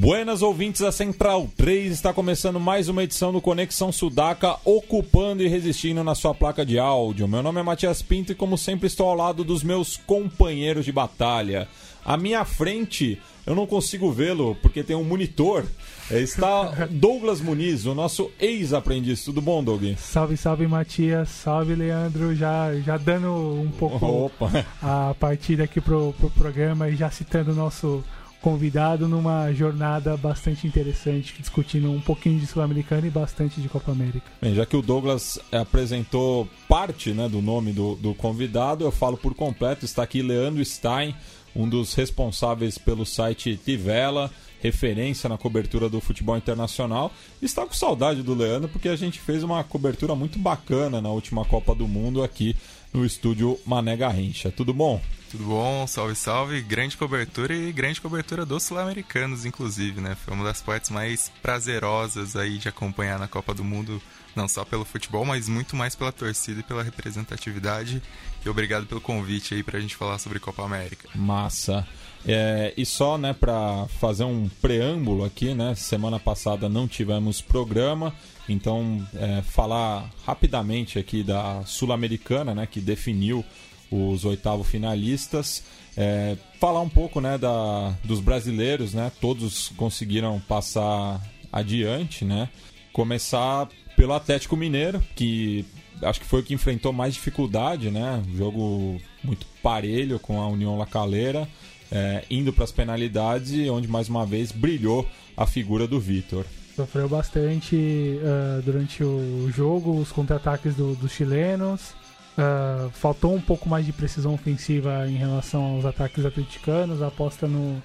Buenas ouvintes da Central 3, está começando mais uma edição do Conexão Sudaca, ocupando e resistindo na sua placa de áudio. Meu nome é Matias Pinto e, como sempre, estou ao lado dos meus companheiros de batalha. À minha frente, eu não consigo vê-lo porque tem um monitor. Está Douglas Muniz, o nosso ex-aprendiz. Tudo bom, Doug? Salve, salve, Matias. Salve, Leandro. Já, já dando um pouco Opa. a partida aqui pro, pro programa e já citando o nosso convidado numa jornada bastante interessante, discutindo um pouquinho de Sul-Americana e bastante de Copa América. Bem, já que o Douglas apresentou parte né, do nome do, do convidado, eu falo por completo. Está aqui Leandro Stein, um dos responsáveis pelo site Tivela, referência na cobertura do futebol internacional. Está com saudade do Leandro porque a gente fez uma cobertura muito bacana na última Copa do Mundo aqui no estúdio Mané Garrincha. Tudo bom? Tudo bom, salve, salve. Grande cobertura e grande cobertura dos sul-americanos, inclusive, né? Foi uma das partes mais prazerosas aí de acompanhar na Copa do Mundo, não só pelo futebol, mas muito mais pela torcida e pela representatividade. E obrigado pelo convite aí pra gente falar sobre Copa América. Massa. É, e só, né, para fazer um preâmbulo aqui, né? Semana passada não tivemos programa, então é, falar rapidamente aqui da Sul-Americana, né, que definiu os oitavos finalistas. É, falar um pouco né, da, dos brasileiros, né? Todos conseguiram passar adiante, né? Começar pelo Atlético Mineiro, que acho que foi o que enfrentou mais dificuldade, né? Um jogo muito parelho com a União Lacaleira, é, indo para as penalidades onde mais uma vez brilhou a figura do Vitor. Sofreu bastante uh, durante o jogo, os contra-ataques do, dos chilenos. Uh, faltou um pouco mais de precisão ofensiva em relação aos ataques atleticanos. A aposta no,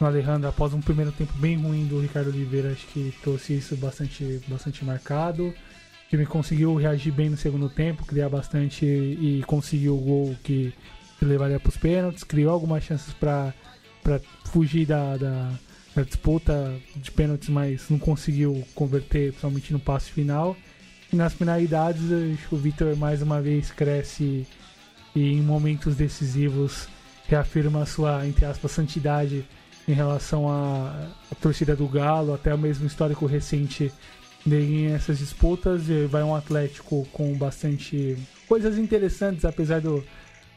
no Alejandro após um primeiro tempo bem ruim do Ricardo Oliveira, acho que trouxe isso bastante, bastante marcado. O time conseguiu reagir bem no segundo tempo, criar bastante e conseguiu o gol que, que levaria para os pênaltis. Criou algumas chances para fugir da, da, da disputa de pênaltis, mas não conseguiu converter, principalmente no passe final. Nas finalidades, o Vitor mais uma vez cresce e em momentos decisivos reafirma a sua, entre aspas, santidade em relação à, à torcida do Galo, até o mesmo histórico recente dele essas disputas. E vai um Atlético com bastante coisas interessantes, apesar do,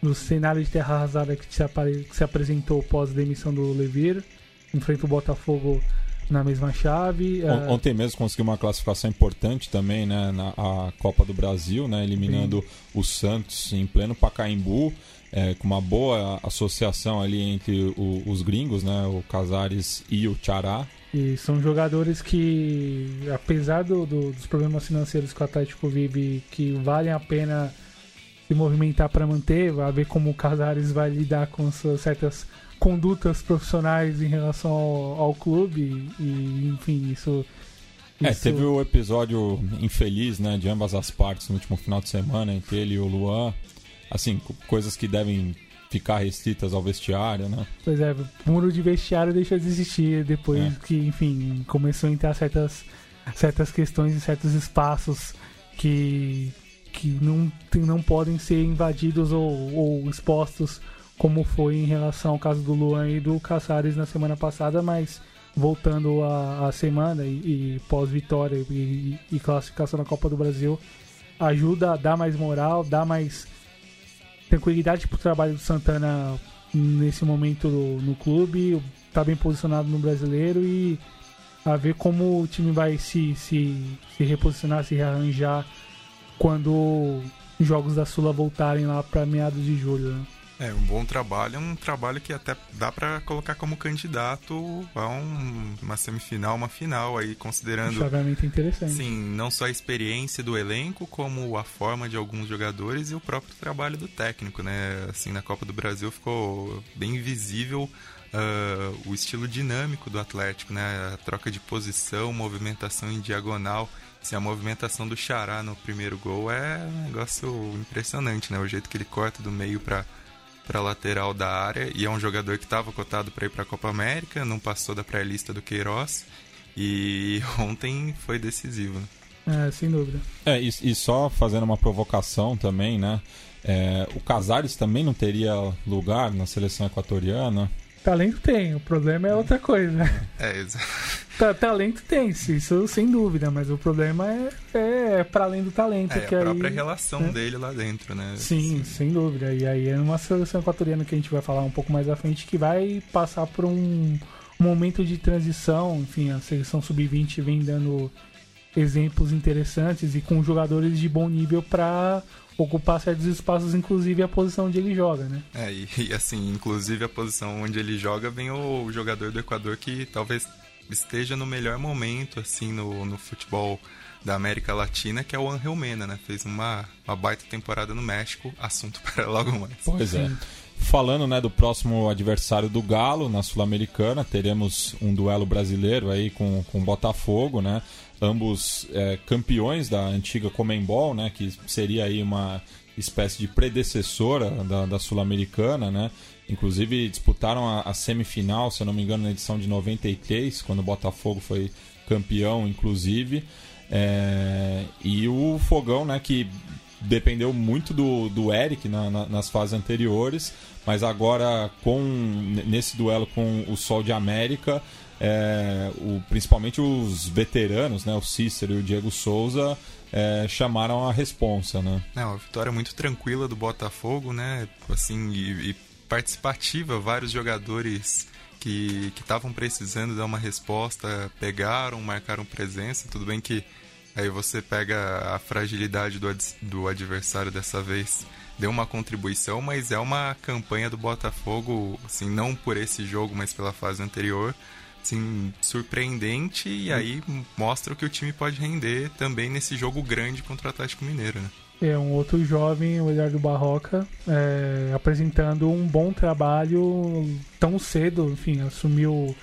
do cenário de terra arrasada que se, apare, que se apresentou pós demissão do Levir. Enfrenta o Botafogo na mesma chave. On, Ontem mesmo conseguiu uma classificação importante também, né, na Copa do Brasil, né, eliminando Sim. o Santos em pleno Pacaembu, é, com uma boa associação ali entre o, os gringos, né, o Casares e o Chará. E são jogadores que, apesar do, do, dos problemas financeiros que o Atlético vive, que valem a pena se movimentar para manter, vai ver como o Casares vai lidar com suas certas condutas profissionais em relação ao, ao clube e, enfim, isso, É, teve o episódio infeliz, né, de ambas as partes no último final de semana entre ele e o Luan. Assim, coisas que devem ficar restritas ao vestiário, né? Pois é, o muro de vestiário deixa de existir depois é. que, enfim, começou a entrar certas, certas questões em certos espaços que, que não, não podem ser invadidos ou, ou expostos como foi em relação ao caso do Luan e do Caçares na semana passada, mas voltando à semana e, e pós-vitória e, e, classificação na Copa do Brasil, ajuda a dar mais moral, dar mais tranquilidade para o trabalho do Santana nesse momento no, no clube, está bem posicionado no brasileiro e a ver como o time vai se, se, se reposicionar, se rearranjar quando os jogos da Sula voltarem lá para meados de julho. Né? É, um bom trabalho, é um trabalho que até dá para colocar como candidato a um, uma semifinal, uma final aí, considerando... Chaveamento interessante. Sim, não só a experiência do elenco, como a forma de alguns jogadores e o próprio trabalho do técnico, né? Assim, na Copa do Brasil ficou bem visível uh, o estilo dinâmico do Atlético, né? A troca de posição, movimentação em diagonal. Assim, a movimentação do Xará no primeiro gol é um negócio impressionante, né? O jeito que ele corta do meio para para lateral da área e é um jogador que estava cotado para ir para a Copa América, não passou da pré-lista do Queiroz e ontem foi decisivo. É, sem dúvida. É, e, e, só fazendo uma provocação também, né? É, o Casares também não teria lugar na seleção equatoriana. Talento tem, o problema é outra coisa. É, exato. Talento tem, isso sem dúvida, mas o problema é, é para além do talento. É, que a própria aí, relação né? dele lá dentro, né? Sim, sem dúvida. E aí é uma seleção equatoriana que a gente vai falar um pouco mais à frente que vai passar por um momento de transição. Enfim, a seleção sub-20 vem dando exemplos interessantes e com jogadores de bom nível para ocupar certos espaços, inclusive a posição onde ele joga, né? É, e, e, assim, inclusive a posição onde ele joga vem o jogador do Equador que talvez esteja no melhor momento, assim, no, no futebol da América Latina, que é o Angel Mena, né? Fez uma, uma baita temporada no México, assunto para logo mais. Pois é. Falando né, do próximo adversário do Galo na Sul-Americana, teremos um duelo brasileiro aí com, com o Botafogo, né? Ambos é, campeões da antiga Comembol, né? Que seria aí uma espécie de predecessora da, da Sul-Americana, né? Inclusive disputaram a, a, semifinal, se eu não me engano, na edição de 93, quando o Botafogo foi campeão, inclusive. É, e o Fogão, né, que dependeu muito do, do Eric na, na, nas fases anteriores, mas agora com nesse duelo com o Sol de América, é, o, principalmente os veteranos, né, o Cícero e o Diego Souza, é, chamaram a responsa, né? É uma vitória muito tranquila do Botafogo, né? Assim, e, e participativa, vários jogadores que estavam precisando dar uma resposta pegaram, marcaram presença. Tudo bem que aí você pega a fragilidade do, ad, do adversário dessa vez, deu uma contribuição, mas é uma campanha do Botafogo, assim, não por esse jogo, mas pela fase anterior, assim, surpreendente e aí mostra o que o time pode render também nesse jogo grande contra o Atlético Mineiro, né? É um outro jovem, o Eduardo Barroca, é, apresentando um bom trabalho tão cedo, enfim, assumiu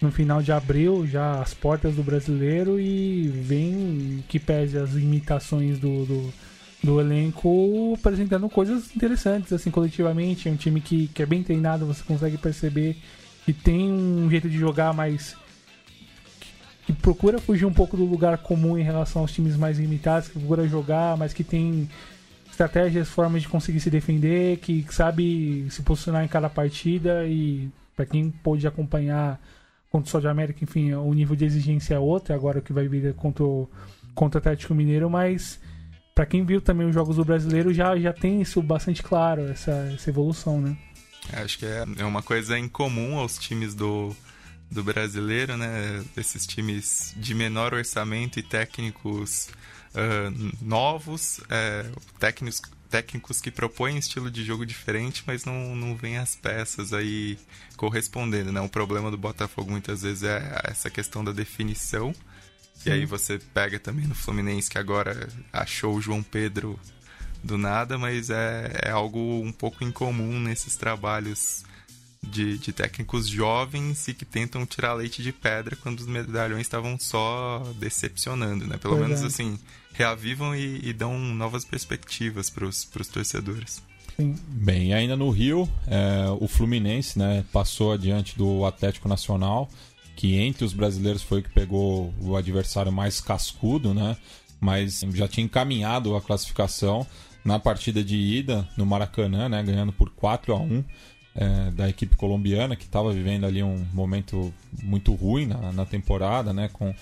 no final de abril já as portas do brasileiro e vem que pese as imitações do, do, do, elenco apresentando coisas interessantes assim coletivamente. É um time que, que é bem treinado você consegue perceber que tem um jeito de jogar mais que procura fugir um pouco do lugar comum em relação aos times mais limitados, que procura jogar, mas que tem estratégias, formas de conseguir se defender, que sabe se posicionar em cada partida e para quem pôde acompanhar contra o Sol de América, enfim, o nível de exigência é outro, agora que vai vir contra o, contra o Atlético Mineiro, mas para quem viu também os jogos do brasileiro já, já tem isso bastante claro, essa, essa evolução, né? É, acho que é, é uma coisa incomum aos times do, do brasileiro, né? Esses times de menor orçamento e técnicos uh, novos, é, técnicos, técnicos que propõem estilo de jogo diferente, mas não, não vêm as peças aí correspondendo, né? O problema do Botafogo muitas vezes é essa questão da definição. Sim. E aí você pega também no Fluminense que agora achou o João Pedro do nada, mas é, é algo um pouco incomum nesses trabalhos de, de técnicos jovens e que tentam tirar leite de pedra quando os medalhões estavam só decepcionando, né? Pelo pois menos é. assim, reavivam e, e, dão novas perspectivas para os torcedores. Sim. Bem, ainda no Rio, é, o Fluminense né, passou adiante do Atlético Nacional, que entre os brasileiros foi o que pegou o adversário mais cascudo, né? Mas já tinha encaminhado a classificação na partida de ida no Maracanã, né? Ganhando por 4 a 1 é, da equipe colombiana, que estava vivendo ali um momento muito ruim na, na temporada, né, com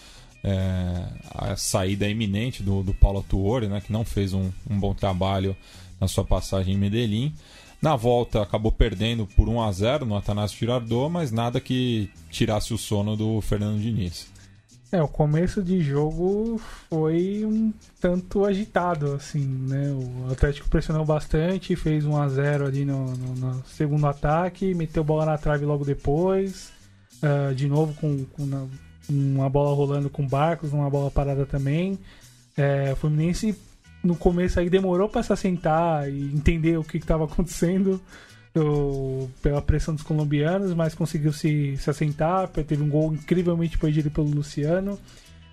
é, a saída iminente do, do Paulo Tuori, né, que não fez um, um bom trabalho na sua passagem em Medellín. Na volta acabou perdendo por 1 a 0 no Atanásio Girardot, mas nada que tirasse o sono do Fernando Diniz. É, o começo de jogo foi um tanto agitado, assim, né? O Atlético pressionou bastante, fez 1 a 0 ali no, no, no segundo ataque, meteu bola na trave logo depois, uh, de novo com, com na, uma bola rolando com Barcos, uma bola parada também. É, o Fluminense no começo aí demorou para se assentar e entender o que estava acontecendo. O, pela pressão dos colombianos, mas conseguiu se, se assentar. Teve um gol incrivelmente perdido pelo Luciano.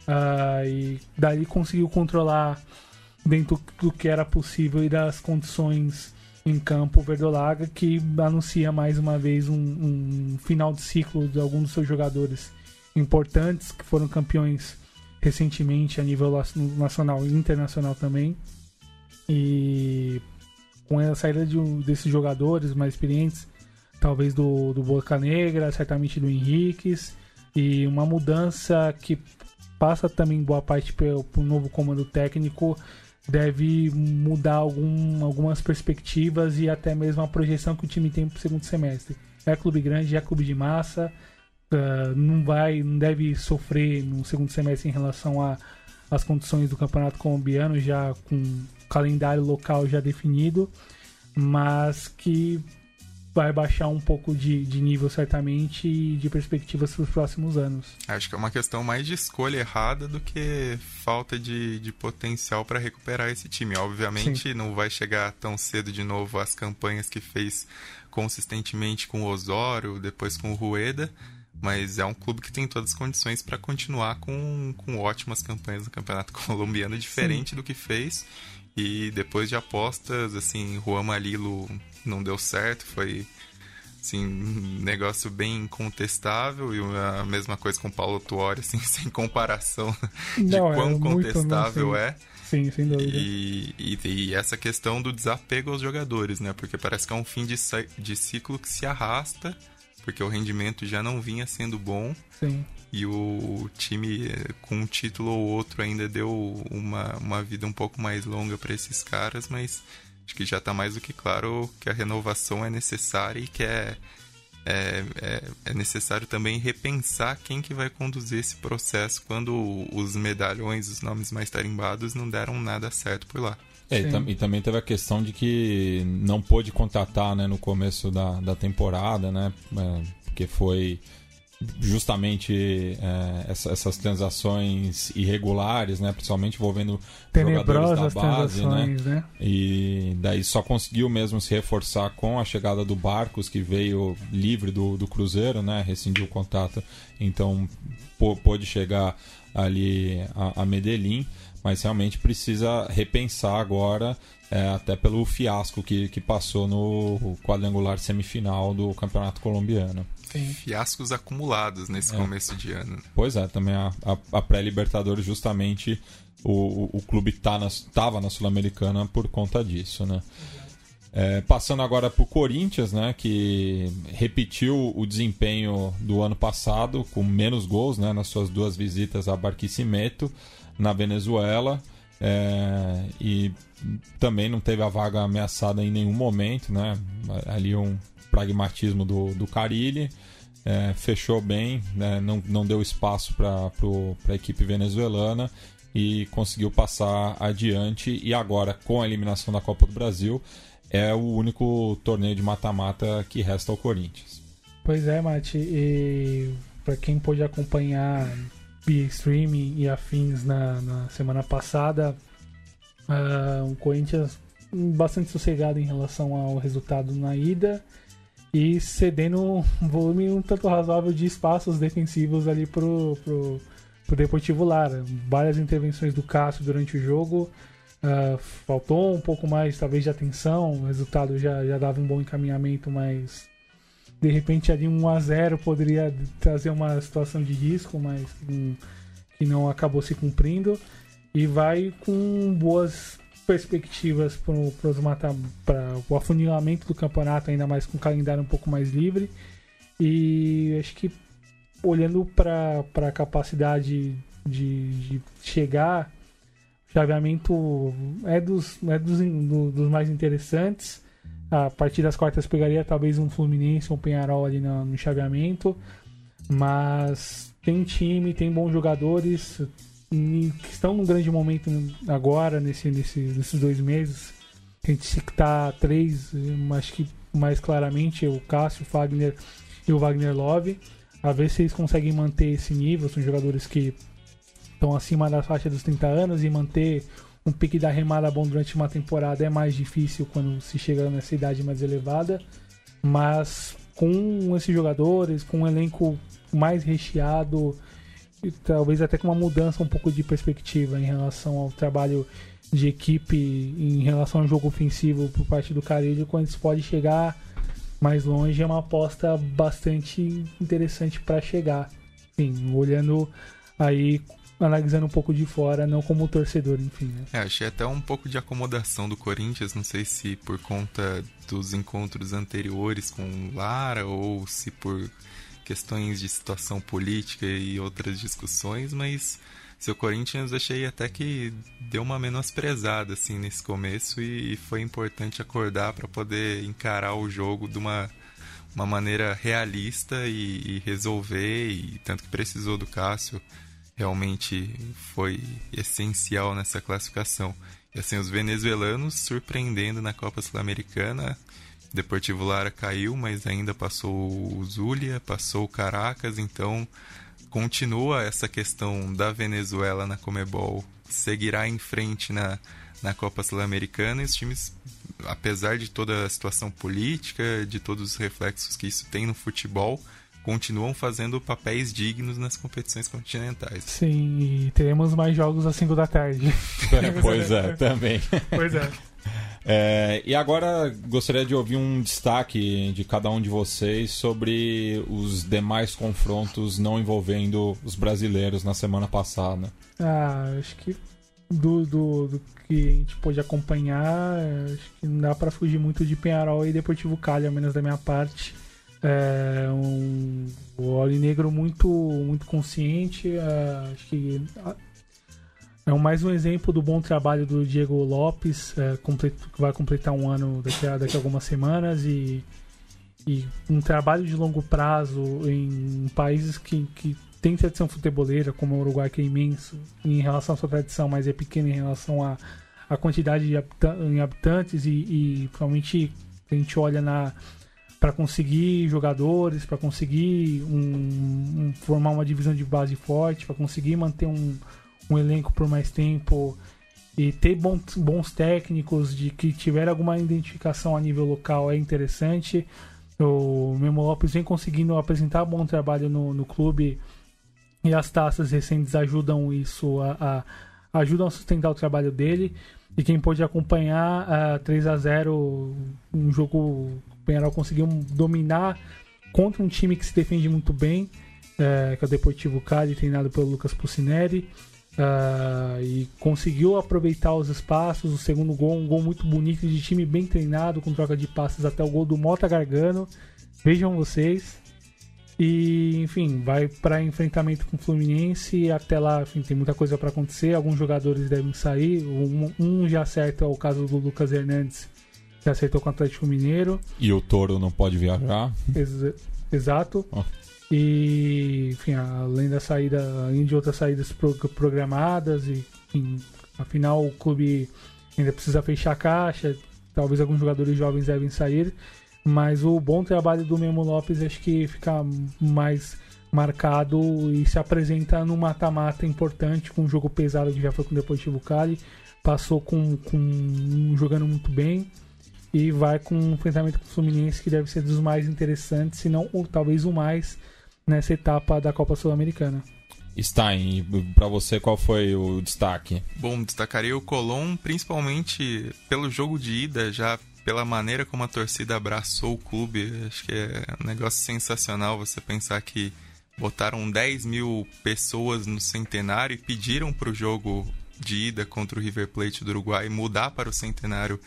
Uh, e daí conseguiu controlar dentro do que era possível e das condições em campo Verdolaga, que anuncia mais uma vez um, um final de ciclo de alguns dos seus jogadores importantes que foram campeões recentemente a nível nacional e internacional também. E com a saída de desses jogadores mais experientes, talvez do, do Boca Negra, certamente do Henriquez, e uma mudança que passa também boa parte pelo, novo comando técnico, deve mudar algum, algumas perspectivas e até mesmo a projeção que o time tem para o segundo semestre. É clube grande, é clube de massa, uh, não vai, não deve sofrer no segundo semestre em relação às condições do campeonato colombiano, já com calendário local já definido, mas que vai baixar um pouco de, de nível certamente e de perspectivas para os próximos anos. Acho que é uma questão mais de escolha errada do que falta de, de potencial para recuperar esse time. Obviamente Sim. não vai chegar tão cedo de novo às campanhas que fez consistentemente com o Osório, depois com o Rueda, mas é um clube que tem todas as condições para continuar com, com ótimas campanhas no Campeonato Colombiano, diferente Sim. do que fez e depois de apostas, assim, Juan Malilo não deu certo, foi assim, um negócio bem contestável e a mesma coisa com Paulo Tuori, assim, sem comparação de não, é quão é contestável muito, é. Sim, sem dúvida. E, e, e, essa questão do desapego aos jogadores, né? Porque parece que é um fim de, de ciclo que se arrasta, porque o rendimento já não vinha sendo bom. Sim e o time com um título ou outro ainda deu uma, uma vida um pouco mais longa para esses caras, mas acho que já está mais do que claro que a renovação é necessária e que é, é, é, é, necessário também repensar quem que vai conduzir esse processo quando os medalhões, os nomes mais tarimbados não deram nada certo por lá. É, e, e, também teve a questão de que não pôde contratar né, no começo da, da temporada, né? É, porque foi justamente é, essa, essas transações irregulares, né, principalmente envolvendo jogadores da base, né? né? E daí só conseguiu mesmo se reforçar com a chegada do Barcos, que veio livre do, do Cruzeiro, né, rescindiu o contato, então pôde chegar ali a, a Medellín, mas realmente precisa repensar agora, é, até pelo fiasco que, que passou no quadrangular semifinal do Campeonato Colombiano. Sim. fiascos acumulados nesse é. começo de ano. Pois é, também a, a, a pré-Libertadores justamente o, o, o, clube tá na, na Sul-Americana por conta disso, né? É, passando agora para o Corinthians, né, que repetiu o desempenho do ano passado com menos gols, né, nas suas duas visitas a Barquisimeto na Venezuela é, e também não teve a vaga ameaçada em nenhum momento, né, ali um pragmatismo do, do Carilli, é, fechou bem, né, não, não deu espaço para a equipe venezuelana e conseguiu passar adiante. E agora, com a eliminação da Copa do Brasil, é o único torneio de mata-mata que resta ao Corinthians. Pois é, Mate. E para quem pôde acompanhar streaming e afins na, na semana passada, uh, o Corinthians bastante sossegado em relação ao resultado na ida e cedendo um volume um tanto razoável de espaços defensivos ali pro, pro, pro Deportivo Lara. Várias intervenções do Cássio durante o jogo. Uh, faltou um pouco mais, talvez, de atenção. O resultado já, já dava um bom encaminhamento, mas de repente ali um a 0 poderia trazer uma situação de risco, mas um, que não acabou se cumprindo. E vai com boas perspectivas para o afunilamento do campeonato, ainda mais com o calendário um pouco mais livre. E acho que olhando para a capacidade de, de, chegar, o chaveamento é dos, é dos, do, dos mais interessantes. A partir das quartas pegaria talvez um Fluminense, um Penharol ali no, no chaveamento. Mas tem time, tem bons jogadores, que estão num grande momento agora, nesse, nesse, nesses dois meses. A gente citar três, acho que mais claramente o Cássio, o Wagner e o Wagner Love. A ver se eles conseguem manter esse nível. São jogadores que estão acima da faixa dos 30 anos e manter um pique da remada bom durante uma temporada é mais difícil quando se chega nessa idade mais elevada. mas com esses jogadores, com um elenco mais recheado, e talvez até com uma mudança um pouco de perspectiva em relação ao trabalho de equipe, em relação ao jogo ofensivo por parte do Carilho, quando isso pode chegar mais longe, é uma aposta bastante interessante para chegar. Enfim, olhando aí analisando um pouco de fora, não como torcedor, enfim. Né? É, achei até um pouco de acomodação do Corinthians, não sei se por conta dos encontros anteriores com Lara ou se por questões de situação política e outras discussões, mas seu Corinthians achei até que deu uma menosprezada assim nesse começo e foi importante acordar para poder encarar o jogo de uma uma maneira realista e, e resolver e tanto que precisou do Cássio realmente foi essencial nessa classificação. E assim, os venezuelanos surpreendendo na Copa Sul-Americana. Deportivo Lara caiu, mas ainda passou o Zulia, passou o Caracas, então continua essa questão da Venezuela na Comebol, seguirá em frente na, na Copa Sul-Americana e os times, apesar de toda a situação política, de todos os reflexos que isso tem no futebol, continuam fazendo papéis dignos nas competições continentais. Sim, e teremos mais jogos às 5 da tarde. pois é, também. Pois é. É, e agora gostaria de ouvir um destaque de cada um de vocês sobre os demais confrontos não envolvendo os brasileiros na semana passada. Ah, acho que do, do, do que a gente pôde acompanhar, acho que não dá para fugir muito de Penharol e Deportivo Cali, ao menos da minha parte. É um, o Negro muito, muito consciente. É, acho que é mais um exemplo do bom trabalho do Diego Lopes, é, que vai completar um ano daqui a, daqui a algumas semanas e, e um trabalho de longo prazo em países que, que tem tradição futeboleira, como o Uruguai, que é imenso em relação à sua tradição, mas é pequeno em relação à, à quantidade de habitantes e, e provavelmente a gente olha na para conseguir jogadores, para conseguir um, um, formar uma divisão de base forte, para conseguir manter um, um elenco por mais tempo e ter bons, bons técnicos de que tiver alguma identificação a nível local é interessante. O Memo Lopes vem conseguindo apresentar bom trabalho no, no clube e as taças recentes ajudam isso a, a ajudam a sustentar o trabalho dele. E quem pôde acompanhar ah, 3 a 0 um jogo Penharol conseguiu dominar contra um time que se defende muito bem, é, que é o Deportivo Cali, treinado pelo Lucas Pucineri. Uh, e conseguiu aproveitar os espaços. O segundo gol, um gol muito bonito de time bem treinado, com troca de passes até o gol do Mota Gargano. Vejam vocês. E, enfim, vai para enfrentamento com o Fluminense. Até lá, enfim, tem muita coisa para acontecer. Alguns jogadores devem sair. Um, um já acerta é o caso do Lucas Hernandes, que aceitou com o Atlético Mineiro. E o Toro não pode viajar. Ex exato. Oh. E, enfim, além da saída, além de outras saídas pro programadas, e, enfim, afinal o clube ainda precisa fechar a caixa, talvez alguns jogadores jovens devem sair, mas o bom trabalho do Memo Lopes acho que fica mais marcado e se apresenta no mata-mata importante, com um jogo pesado que já foi com o Deportivo Cali, passou com, com jogando muito bem e vai com um enfrentamento com o Fluminense que deve ser dos mais interessantes, se não ou talvez o mais nessa etapa da Copa Sul-Americana. Stein, para você qual foi o destaque? Bom, destacaria o Colón, principalmente pelo jogo de ida, já pela maneira como a torcida abraçou o clube. Acho que é um negócio sensacional você pensar que botaram 10 mil pessoas no centenário e pediram para o jogo de ida contra o River Plate do Uruguai mudar para o centenário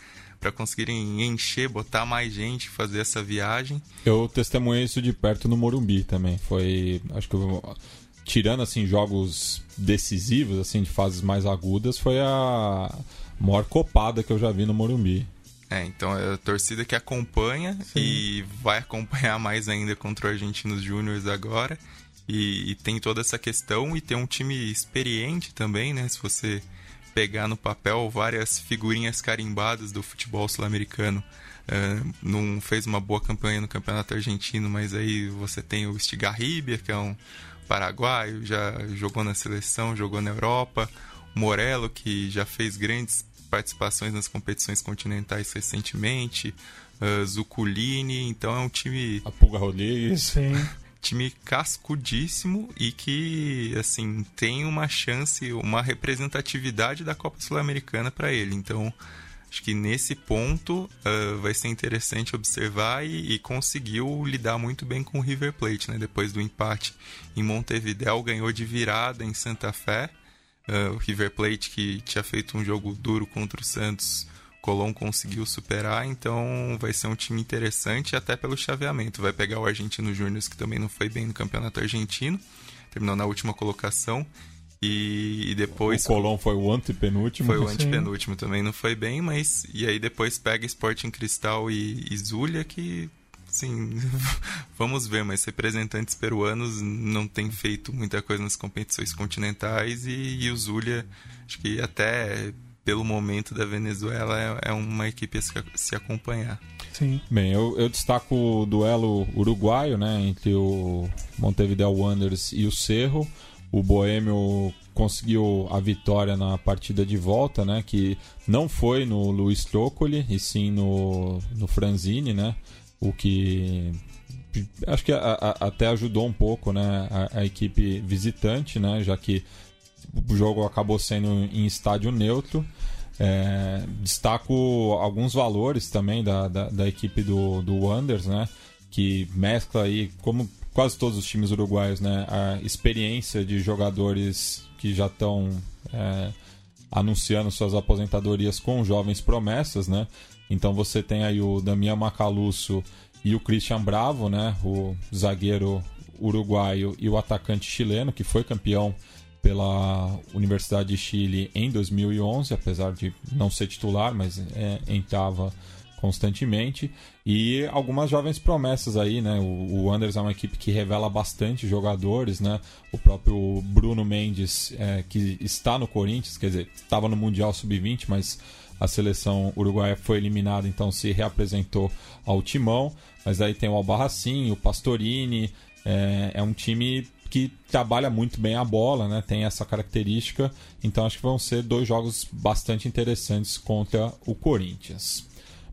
para conseguirem encher, botar mais gente, fazer essa viagem. Eu testemunhei isso de perto no Morumbi também. Foi, acho que eu, tirando assim jogos decisivos, assim de fases mais agudas, foi a maior copada que eu já vi no Morumbi. É, então é a torcida que acompanha Sim. e vai acompanhar mais ainda contra o Argentinos Júniors agora. E, e, tem toda essa questão e tem um time experiente também, né? Se você pegar no papel várias figurinhas carimbadas do futebol sul-americano. Uh, não fez uma boa campanha no campeonato argentino, mas aí você tem o Stigarribia, que é um paraguaio, já jogou na seleção, jogou na Europa. O Morello, que já fez grandes participações nas competições continentais recentemente. uh, Zuculini, então é um time... A Pulga Rodrigues. Sim. Time cascudíssimo e que assim tem uma chance, uma representatividade da Copa Sul-Americana para ele. Então, acho que nesse ponto uh, vai ser interessante observar e, e, conseguiu lidar muito bem com o River Plate, né? Depois do empate em Montevideo, ganhou de virada em Santa Fé. Uh, o River Plate que tinha feito um jogo duro contra o Santos Colón conseguiu superar, então vai ser um time interessante até pelo chaveamento. Vai pegar o Argentino Júnior, que também não foi bem no campeonato argentino, terminou na última colocação. E, e depois. O Colón foi o antepenúltimo. Foi o antepenúltimo também, não foi bem, mas. E aí depois pega Sporting Cristal e, e Zulia, que. Sim, vamos ver, mas representantes peruanos não têm feito muita coisa nas competições continentais e, e o Zulia, acho que até pelo momento da Venezuela, é, é uma equipe a se, acompanhar. Sim. Bem, eu, eu, destaco o duelo uruguaio, né, entre o Montevideo Wanderers e o Cerro. O Boêmio conseguiu a vitória na partida de volta, né, que não foi no Luiz Trócoli, e sim no, no Franzini, né, o que acho que a, a, até ajudou um pouco, né, a, a equipe visitante, né, já que o jogo acabou sendo em estádio neutro. É, destaco alguns valores também da, da, da, equipe do, do Wonders, né? Que mescla aí, como quase todos os times uruguaios, né? A experiência de jogadores que já estão é, anunciando suas aposentadorias com jovens promessas, né? Então você tem aí o Damian Macalusso e o Christian Bravo, né? O zagueiro uruguaio e o atacante chileno, que foi campeão pela Universidade de Chile em 2011, apesar de não ser titular, mas é, entrava constantemente e algumas jovens promessas aí, né? O, o Anders é uma equipe que revela bastante jogadores, né? O próprio Bruno Mendes, é, que está no Corinthians, quer dizer, estava no Mundial Sub-20, mas a seleção uruguaia foi eliminada, então se reapresentou ao timão. Mas aí tem o Albarracin, o Pastorini, é, é um time que trabalha muito bem a bola, né? Tem essa característica. Então acho que vão ser dois jogos bastante interessantes contra o Corinthians.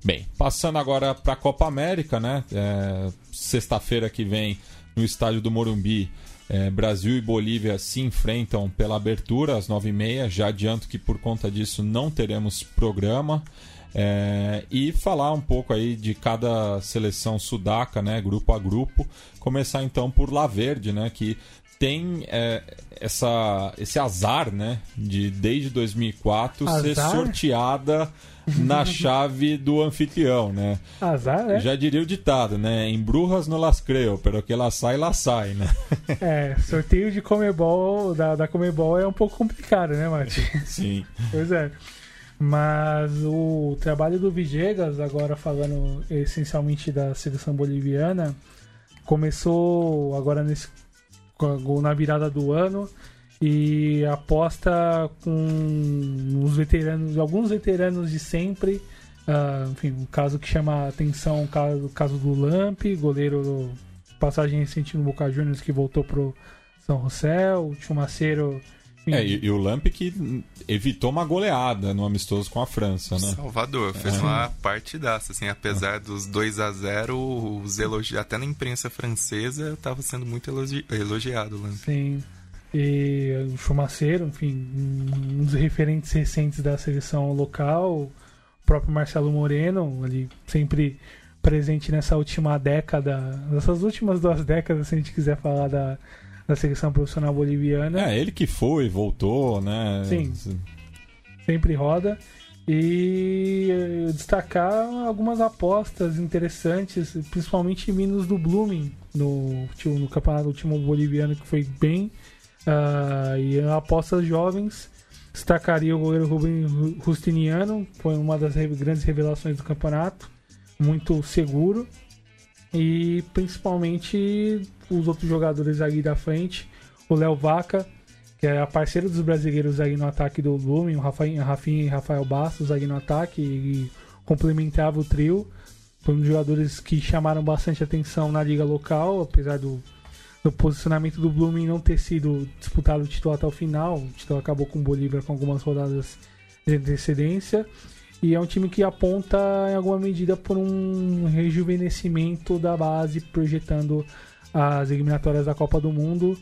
Bem, passando agora para a Copa América, né? É, Sexta-feira que vem no estádio do Morumbi, é, Brasil e Bolívia se enfrentam pela abertura às 9h30. Já adianto que por conta disso não teremos programa. É, e falar um pouco aí de cada seleção sudaca, né, grupo a grupo. Começar então por La Verde, né, que tem é, essa, esse azar, né, de desde 2004 azar? ser sorteada na chave do anfitrião, né? Azar, né? Já diria o ditado, né? Em Brujas no las creo, pero que lá sai, lá sai, né? É, sorteio de Comebol, da, da Comebol é um pouco complicado, né, Martin? Sim. Pois é. Mas o trabalho do Vigegas, agora falando essencialmente da seleção boliviana, começou agora nesse, na virada do ano e aposta com os veteranos, alguns veteranos de sempre. Uh, enfim, um caso que chama a atenção, o caso, caso do Lamp, goleiro passagem recente no Boca Juniors que voltou pro São José, o Chumaceiro é, e, e, o Lamp que evitou uma goleada no amistoso com a França, né? Salvador, fez é. uma partidaça, assim, apesar é. dos 2 a 0 os elogi... até na imprensa francesa estava sendo muito elogi... elogiado o Lamp. Sim. E o Chumaceiro, enfim, um dos referentes recentes da seleção local, o próprio Marcelo Moreno, ali sempre presente nessa última década, nessas últimas duas décadas, se a gente quiser falar da da seleção profissional boliviana. É, ele que foi, voltou, né? Sim. Sempre roda. E eh, destacar algumas apostas interessantes, principalmente Minos do Blooming, no, no campeonato último boliviano, que foi bem. Uh, e apostas jovens. Destacaria o goleiro Rubem Rustiniano, foi uma das grandes revelações do campeonato, muito seguro. E principalmente os outros jogadores ali da frente. O Léo Vaca, que é a parceira dos brasileiros ali no ataque do Lumen, o Rafinha, e Rafael Bastos ali no ataque, e complementava o trio. Dos jogadores que chamaram bastante atenção na liga local, apesar do, do posicionamento do Blooming não ter sido disputado o título até o final. O título acabou com o Bolívar com algumas rodadas de antecedência. E é um time que aponta, em alguma medida, por um rejuvenescimento da base, projetando as eliminatórias da Copa do Mundo.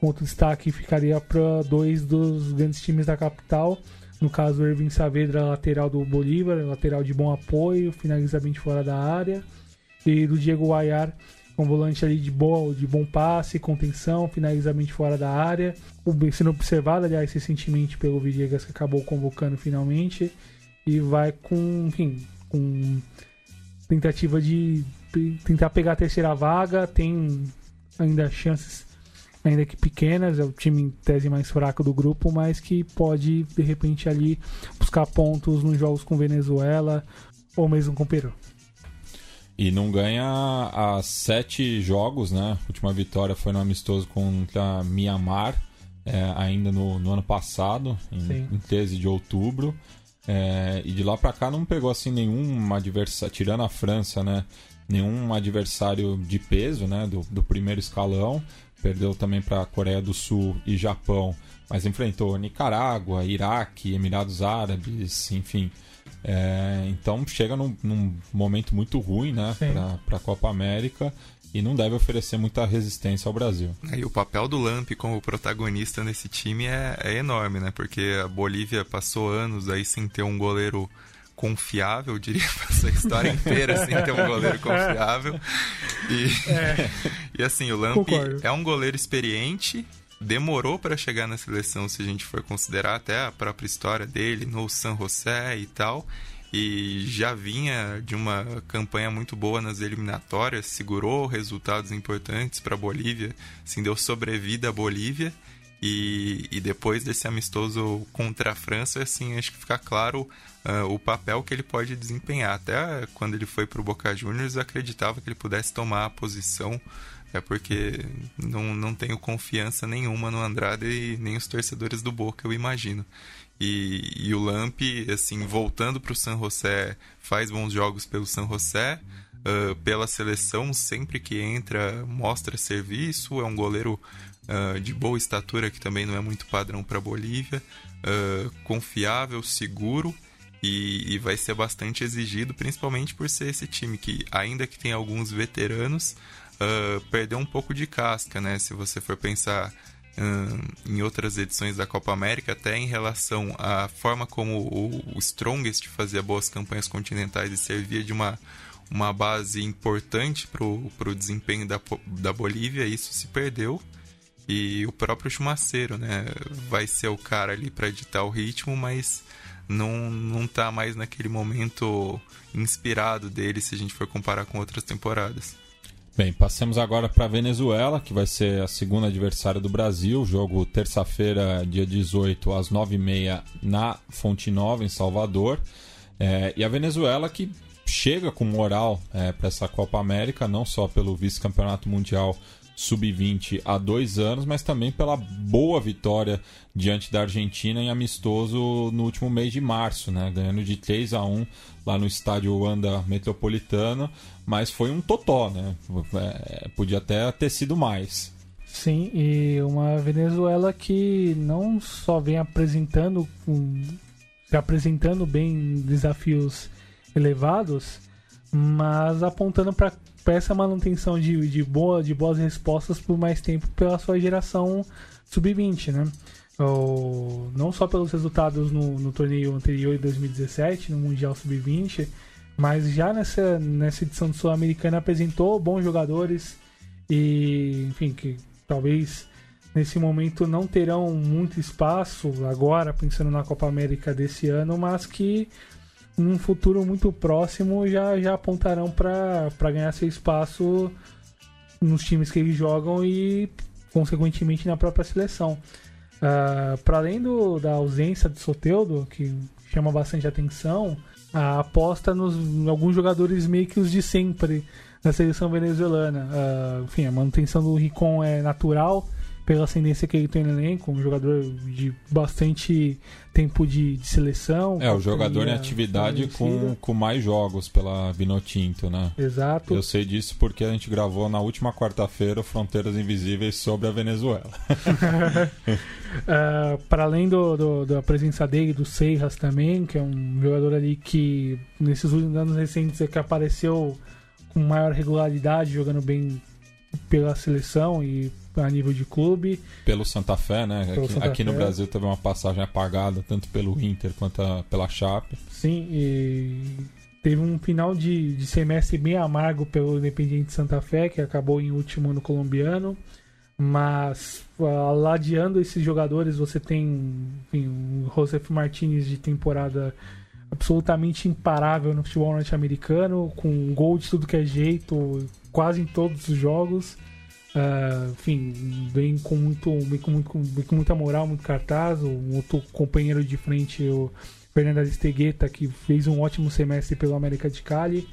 Outro destaque ficaria para dois dos grandes times da capital. No caso, o Ervin Saavedra, lateral do Bolívar, lateral de bom apoio, finaliza bem fora da área. E do Diego Guayar, um volante ali de, boa, de bom passe, contenção, finaliza bem fora da área. Sendo observado, aliás, recentemente pelo Villegas, que acabou convocando finalmente e vai com, enfim, com tentativa de tentar pegar a terceira vaga, tem ainda chances ainda que pequenas, é o time em tese mais fraco do grupo, mas que pode de repente ali buscar pontos nos jogos com Venezuela ou mesmo com Peru. E não ganha há sete jogos, né? A última vitória foi no amistoso contra Mianmar, é, ainda no, no, ano passado, em, em 13 de outubro. É, e de lá para cá não pegou assim nenhum adversário, tirando a França, né? Nenhum adversário de peso, né? Do, do primeiro escalão. Perdeu também para Coreia do Sul e Japão, mas enfrentou Nicarágua, Iraque, Emirados Árabes, enfim. É, então chega num, num, momento muito ruim, né? Para a Copa América e não deve oferecer muita resistência ao Brasil. E o papel do Lamp como protagonista nesse time é, é, enorme, né? Porque a Bolívia passou anos aí sem ter um goleiro confiável, eu diria, passou a história inteira sem ter um goleiro confiável. E, é. e assim, o Lamp Concordo. é um goleiro experiente, demorou para chegar na seleção, se a gente for considerar até a própria história dele no San José e tal e já vinha de uma campanha muito boa nas eliminatórias, segurou resultados importantes para a Bolívia, assim, deu sobrevida à Bolívia. E, e, depois desse amistoso contra a França, assim, acho que fica claro uh, o papel que ele pode desempenhar. Até quando ele foi para o Boca Juniors, acreditava que ele pudesse tomar a posição, é porque não, não tenho confiança nenhuma no Andrade e nem os torcedores do Boca, eu imagino. E, e o Lamp, assim, voltando para o San José, faz bons jogos pelo San José. Uh, pela seleção, sempre que entra, mostra serviço. É um goleiro uh, de boa estatura, que também não é muito padrão para Bolívia. Uh, confiável, seguro. E, e, vai ser bastante exigido, principalmente por ser esse time que, ainda que tem alguns veteranos, perdeu um pouco de casca, né? Se você for pensar em outras edições da Copa América, até em relação à forma como o, o Strongest fazia boas campanhas continentais e servia de uma, uma base importante para o desempenho da, da Bolívia, isso se perdeu. E o próprio Chumaceiro, né? Vai ser o cara ali para editar o ritmo, mas não, não tá mais naquele momento inspirado dele se a gente for comparar com outras temporadas. Bem, passemos agora para Venezuela, que vai ser a segunda adversária do Brasil. Jogo terça-feira, dia 18, às 9h30, na Fonte Nova, em Salvador. É, e a Venezuela que chega com moral é, para essa Copa América, não só pelo vice-campeonato mundial sub-20 há dois anos, mas também pela boa vitória diante da Argentina em amistoso no último mês de março, né? ganhando de 3 a 1 lá no estádio Wanda Metropolitano, mas foi um totó, né? É, podia até ter sido mais. Sim, e uma Venezuela que não só vem apresentando um, apresentando bem desafios elevados, mas apontando para essa manutenção de, de, boa, de boas respostas por mais tempo pela sua geração sub-20, né? Ou, não só pelos resultados no, no torneio anterior em 2017, no Mundial Sub-20, mas já nessa, nessa edição do Sul-Americana apresentou bons jogadores e, enfim, que talvez nesse momento não terão muito espaço agora, pensando na Copa América desse ano, mas que num futuro muito próximo já, já apontarão para ganhar seu espaço nos times que eles jogam e, consequentemente, na própria seleção. Uh, ah, para além do, da ausência de Soteudo, que chama bastante atenção, a aposta nos em alguns jogadores meio que os de sempre na seleção venezuelana. Uh, enfim, a manutenção do Ricon é natural pela ascendência que ele tem no elenco, um jogador de bastante tempo de, de seleção. É, o jogador em atividade com, com mais jogos pela Vinotinto, né? Exato. Eu sei disso porque a gente gravou na última quarta-feira Fronteiras Invisíveis sobre a Venezuela. uh, para além do, do, da presença dele, do Seiras também, que é um jogador ali que nesses últimos anos recentes é que apareceu com maior regularidade, jogando bem pela seleção e a nível de clube. Pelo Santa Fé, né? Aqui, Santa aqui Fé. no Brasil teve uma passagem apagada, tanto pelo Inter quanto a, pela Chape. Sim, e teve um final de, de semestre bem amargo pelo Independiente Santa Fé, que acabou em último no colombiano. Mas ladeando esses jogadores, você tem enfim, o Josef Martinez de temporada absolutamente imparável no futebol norte-americano, com gol de tudo que é jeito, quase em todos os jogos. Uh, enfim, vem com, muito, vem com, muito, vem com muita moral, muito cartaz. O outro companheiro de frente, o Fernando Aristegueta, que fez um ótimo semestre pelo América de Cali.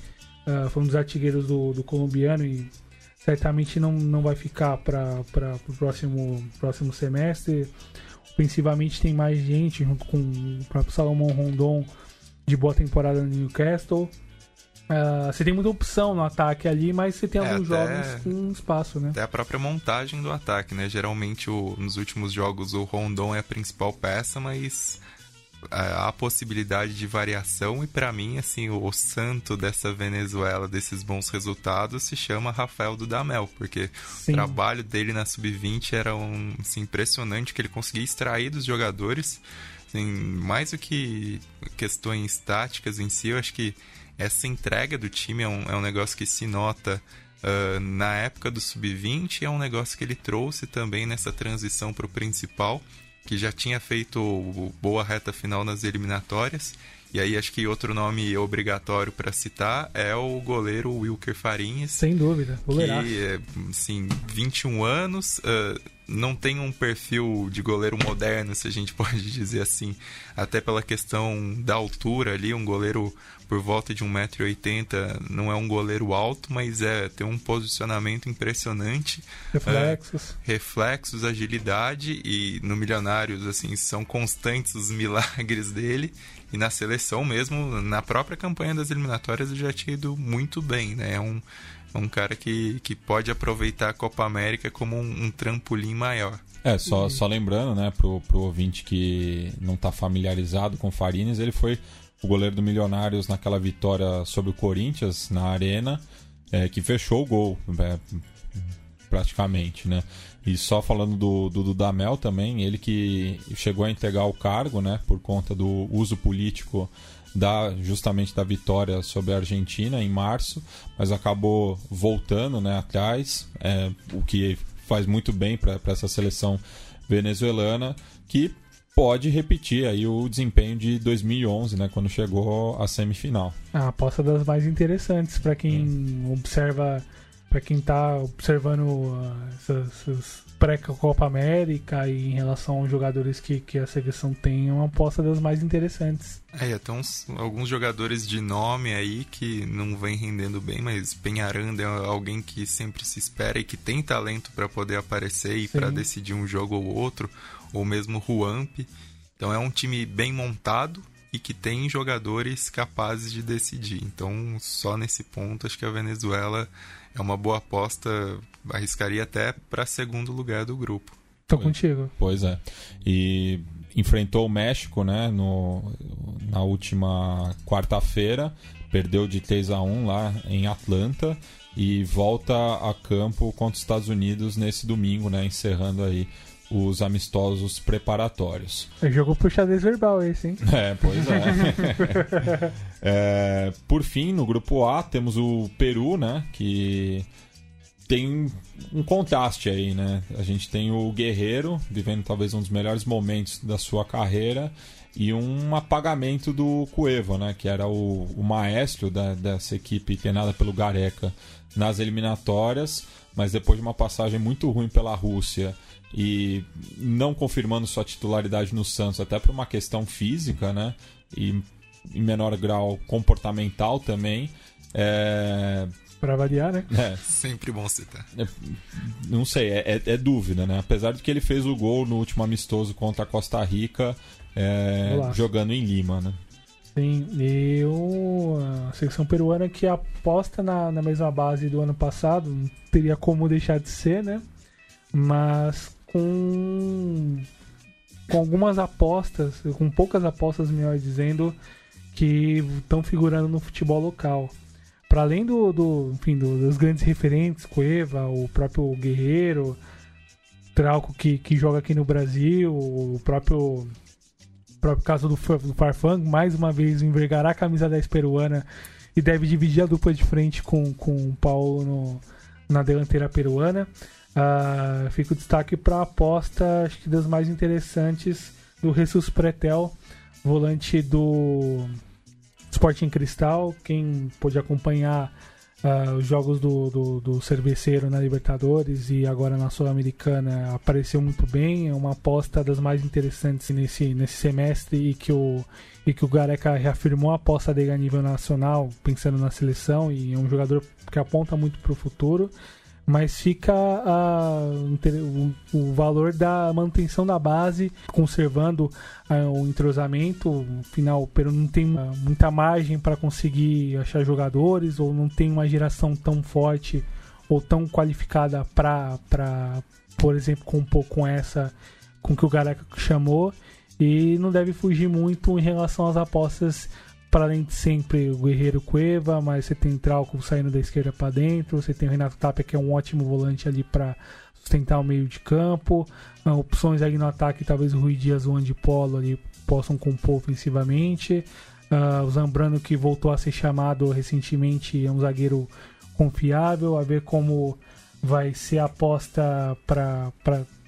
Uh, foi um dos artilheiros do, do colombiano e certamente não, não vai ficar para o próximo, próximo semestre. Ofensivamente tem mais gente, junto com o próprio Salomão Rondon, de boa temporada no Newcastle. Uh, você tem muita opção no ataque ali, mas você tem é, alguns jogos com espaço, né? Até a própria montagem do ataque, né? Geralmente o, nos últimos jogos o Rondon é a principal peça, mas é, há a possibilidade de variação e para mim, assim, o, o, santo dessa Venezuela, desses bons resultados, se chama Rafael Dudamel, porque Sim. o trabalho dele na Sub-20 era um, assim, impressionante, que ele conseguia extrair dos jogadores, assim, mais do que questões táticas em si, eu acho que essa entrega do time é um, é um negócio que se nota uh, na época do sub-20, é um negócio que ele trouxe também nessa transição para o principal, que já tinha feito boa reta final nas eliminatórias. E aí acho que outro nome obrigatório para citar é o goleiro Wilker Farinhas. Sem dúvida, goleiraço. Que, é, assim, 21 anos, uh, não tem um perfil de goleiro moderno, se a gente pode dizer assim, até pela questão da altura ali, um goleiro por volta de 1,80m, não é um goleiro alto, mas é tem um posicionamento impressionante. Reflexos. É, reflexos, agilidade e no Milionários, assim, são constantes os milagres dele. E na seleção mesmo, na própria campanha das eliminatórias, ele já tinha ido muito bem, né? É um, um cara que, que pode aproveitar a Copa América como um, um trampolim maior. É, só, só lembrando, né, pro, pro ouvinte que não está familiarizado com Farines, ele foi o goleiro do Milionários naquela vitória sobre o Corinthians na Arena, é, que fechou o gol, é, praticamente, né? E só falando do, do Dudamel também, ele que chegou a entregar o cargo, né, por conta do uso político da justamente da vitória sobre a Argentina em março, mas acabou voltando, né, atrás, é, o que faz muito bem para essa seleção venezuelana que pode repetir aí o desempenho de 2011, né, quando chegou à semifinal. A aposta das mais interessantes para quem é. observa, para quem está observando uh, essas, essas pré-Copa América e em relação aos jogadores que, que a seleção tem, é uma aposta das mais interessantes. É, até uns, alguns jogadores de nome aí que não vem rendendo bem, mas Penharanda é alguém que sempre se espera e que tem talento para poder aparecer e para decidir um jogo ou outro ou mesmo Ruamp. Então é um time bem montado e que tem jogadores capazes de decidir. Então, só nesse ponto, acho que a Venezuela é uma boa aposta, arriscaria até para segundo lugar do grupo. Tô contigo. Pois é. E enfrentou o México, né, no, na última quarta-feira, perdeu de 3 a 1 lá em Atlanta e volta a campo contra os Estados Unidos nesse domingo, né, encerrando aí os amistosos preparatórios. É jogo pro xadrez verbal esse, hein? É, pois é. é. Por fim, no grupo A, temos o Peru, né? Que tem um contraste aí, né? A gente tem o Guerreiro vivendo talvez um dos melhores momentos da sua carreira e um apagamento do Cuevo, né? Que era o, o maestro da, dessa equipe treinada pelo Gareca nas eliminatórias, mas depois de uma passagem muito ruim pela Rússia e não confirmando sua titularidade no Santos, até por uma questão física, né? E em menor grau comportamental também. É, Pra variar, né? é, Sempre bom citar. não sei, é, é- é dúvida, né? Apesar de que ele fez o gol no último amistoso contra a Costa Rica, é, jogando em Lima, né? Sim, e o, a seleção peruana que aposta na, na mesma base do ano passado, não teria como deixar de ser, né? Mas com, com algumas apostas, com poucas apostas, melhor dizendo, que estão figurando no futebol local. Para além do, do, enfim, do- dos grandes referentes, Cueva, o próprio Guerreiro, Trauco que, que joga aqui no Brasil, o próprio próprio caso do, do Farfang, mais uma vez envergará a camisa 10 peruana e deve dividir a dupla de frente com, com o Paulo no- na delanteira peruana. Ah, fica o destaque para a aposta, acho que das mais interessantes, do Jesus Pretel, volante do Sporting Cristal. Quem pôde acompanhar ah, os jogos do, do, do Cerveceiro na Libertadores e agora na Sul-Americana apareceu muito bem. É uma aposta das mais interessantes nesse, nesse semestre e que o, e que o Gareca reafirmou a aposta dele a nível nacional, pensando na seleção. E é um jogador que aponta muito para o futuro. Mas fica inter- o, o valor da manutenção da base, conservando ah, o entrosamento. Afinal, o Peru não tem ah, muita margem para conseguir achar jogadores, ou não tem uma geração tão forte ou tão qualificada para, por exemplo, compor com essa, com que o Gareca chamou. E não deve fugir muito em relação às apostas para além de sempre o Guerreiro Cueva, mas você tem Trauco saindo da esquerda para dentro, você tem o Renato Tapia que é um ótimo volante ali para sustentar o meio de campo, Ah, opções ali no ataque, talvez o Rui Dias ou o Andy Polo ali possam compor ofensivamente, Ah, o Zambrano que voltou a ser chamado recentemente é um zagueiro confiável, a ver como vai ser a aposta para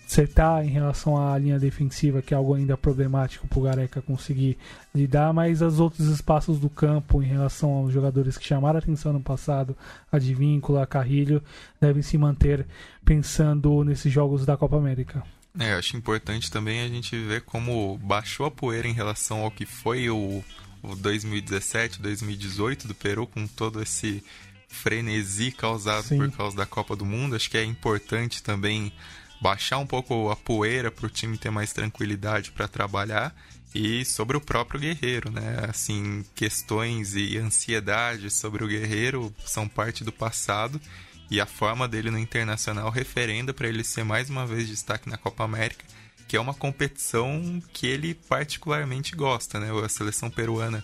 acertar em relação à linha defensiva, que é algo ainda problemático para o Gareca conseguir lidar, mas os outros espaços do campo em relação aos jogadores que chamaram a atenção no passado, Advíncula, Carrilho, devem se manter pensando nesses jogos da Copa América. É, eu acho importante também a gente ver como baixou a poeira em relação ao que foi o, o 2017, 2018 do Peru, com todo esse frenesi causado Sim. por causa da Copa do Mundo. Acho que é importante também baixar um pouco a poeira para o time ter mais tranquilidade para trabalhar. E sobre o próprio Guerreiro, né? Assim, questões e ansiedade sobre o Guerreiro são parte do passado e a forma dele no internacional referenda para ele ser mais uma vez destaque na Copa América, que é uma competição que ele particularmente gosta, né? A seleção peruana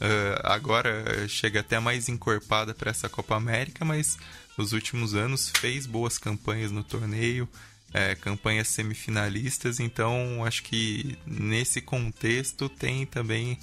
eh, agora chega até mais encorpada para essa Copa América, mas nos últimos anos fez boas campanhas no torneio, eh, campanhas semifinalistas, então acho que nesse contexto tem também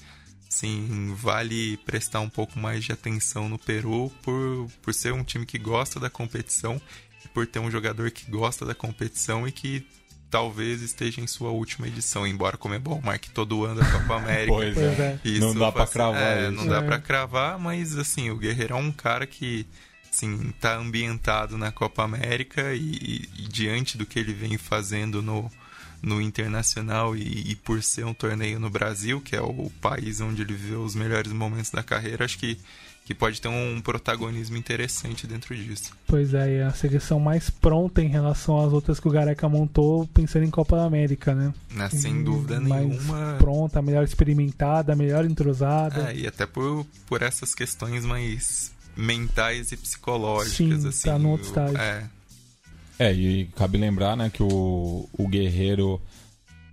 sim, vale prestar um pouco mais de atenção no Peru por, por ser um time que gosta da competição e por ter um jogador que gosta da competição e que talvez esteja em sua última edição, embora como é bom marque todo ano a Copa América. Pois é. é. Não dá pra faz- cravar É, isso. não dá É. pra cravar, mas assim, o Guerreiro é um cara que assim, tá ambientado na Copa América e, e- e diante do que ele vem fazendo no, no internacional e, e por ser um torneio no Brasil, que é o país onde ele viveu os melhores momentos da carreira, acho que, que pode ter um protagonismo interessante dentro disso. Pois é, e a seleção mais pronta em relação às outras que o Gareca montou, pensando em Copa América, né? Né? Sem dúvida mais nenhuma. Pronta, melhor experimentada, melhor entrosada. É, e até por, por essas questões mais mentais e psicológicas, Sim, assim. tá no outro estágio. É, É, e cabe lembrar, né, que o, o Guerreiro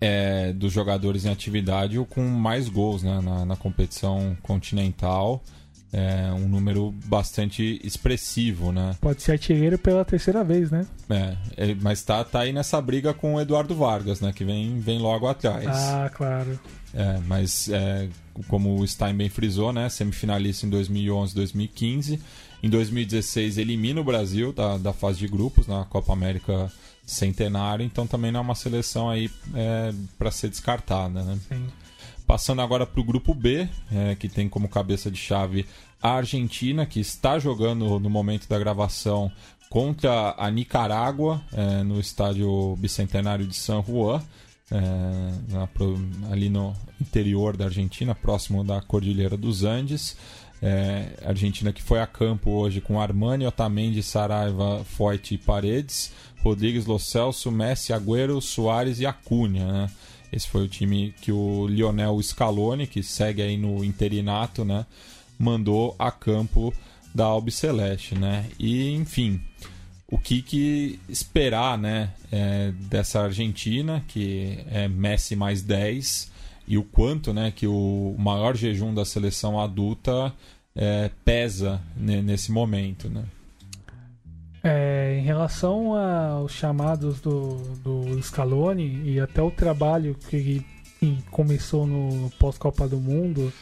é dos jogadores em atividade o com mais gols né, na, na competição continental. É um número bastante expressivo, né? Pode ser artilheiro pela terceira vez, né? É, é, mas tá, tá aí nessa briga com o Eduardo Vargas, né? Que vem, vem logo atrás. Ah, claro. É, mas é, como o Stein bem frisou, né? Semifinalista em 2011 2015. Em 2016 elimina o Brasil da, da fase de grupos na Copa América Centenário. Então também não é uma seleção aí é, para ser descartada, né? Sim. Passando agora para o grupo B, é, que tem como cabeça de chave a Argentina, que está jogando no momento da gravação contra a Nicarágua, é, no estádio bicentenário de San Juan. É, na, ali no interior da Argentina, próximo da Cordilheira dos Andes. É, Argentina que foi a campo hoje com Armani, Otamendi, Saraiva, Foyt e Paredes, Rodrigues, Lo Celso, Messi, Agüero, Soares e Acunha. Né? Esse foi o time que o Lionel Scaloni, que segue aí no interinato, né, mandou a campo da Albiceleste, né? E enfim, o que, que esperar, né, é, dessa Argentina, que é Messi mais 10, e o quanto, né, que o maior jejum da seleção adulta é, pesa nesse momento, né? É, em relação aos chamados do, do Scaloni e até o trabalho que, que começou no pós-Copa do Mundo,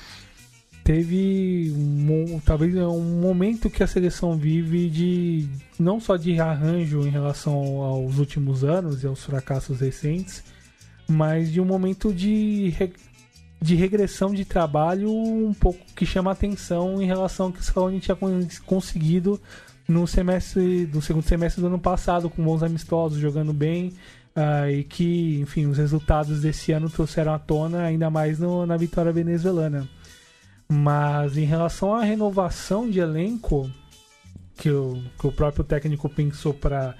teve um, talvez um momento que a seleção vive de não só de arranjo em relação aos últimos anos e aos fracassos recentes, mas de um momento de, de regressão de trabalho um pouco que chama atenção em relação ao que o Scaloni tinha conseguido no semestre do segundo semestre do ano passado com bons amistosos jogando bem uh, e que enfim os resultados desse ano trouxeram à tona ainda mais no, na vitória venezuelana mas em relação à renovação de elenco que o, que o próprio técnico pensou para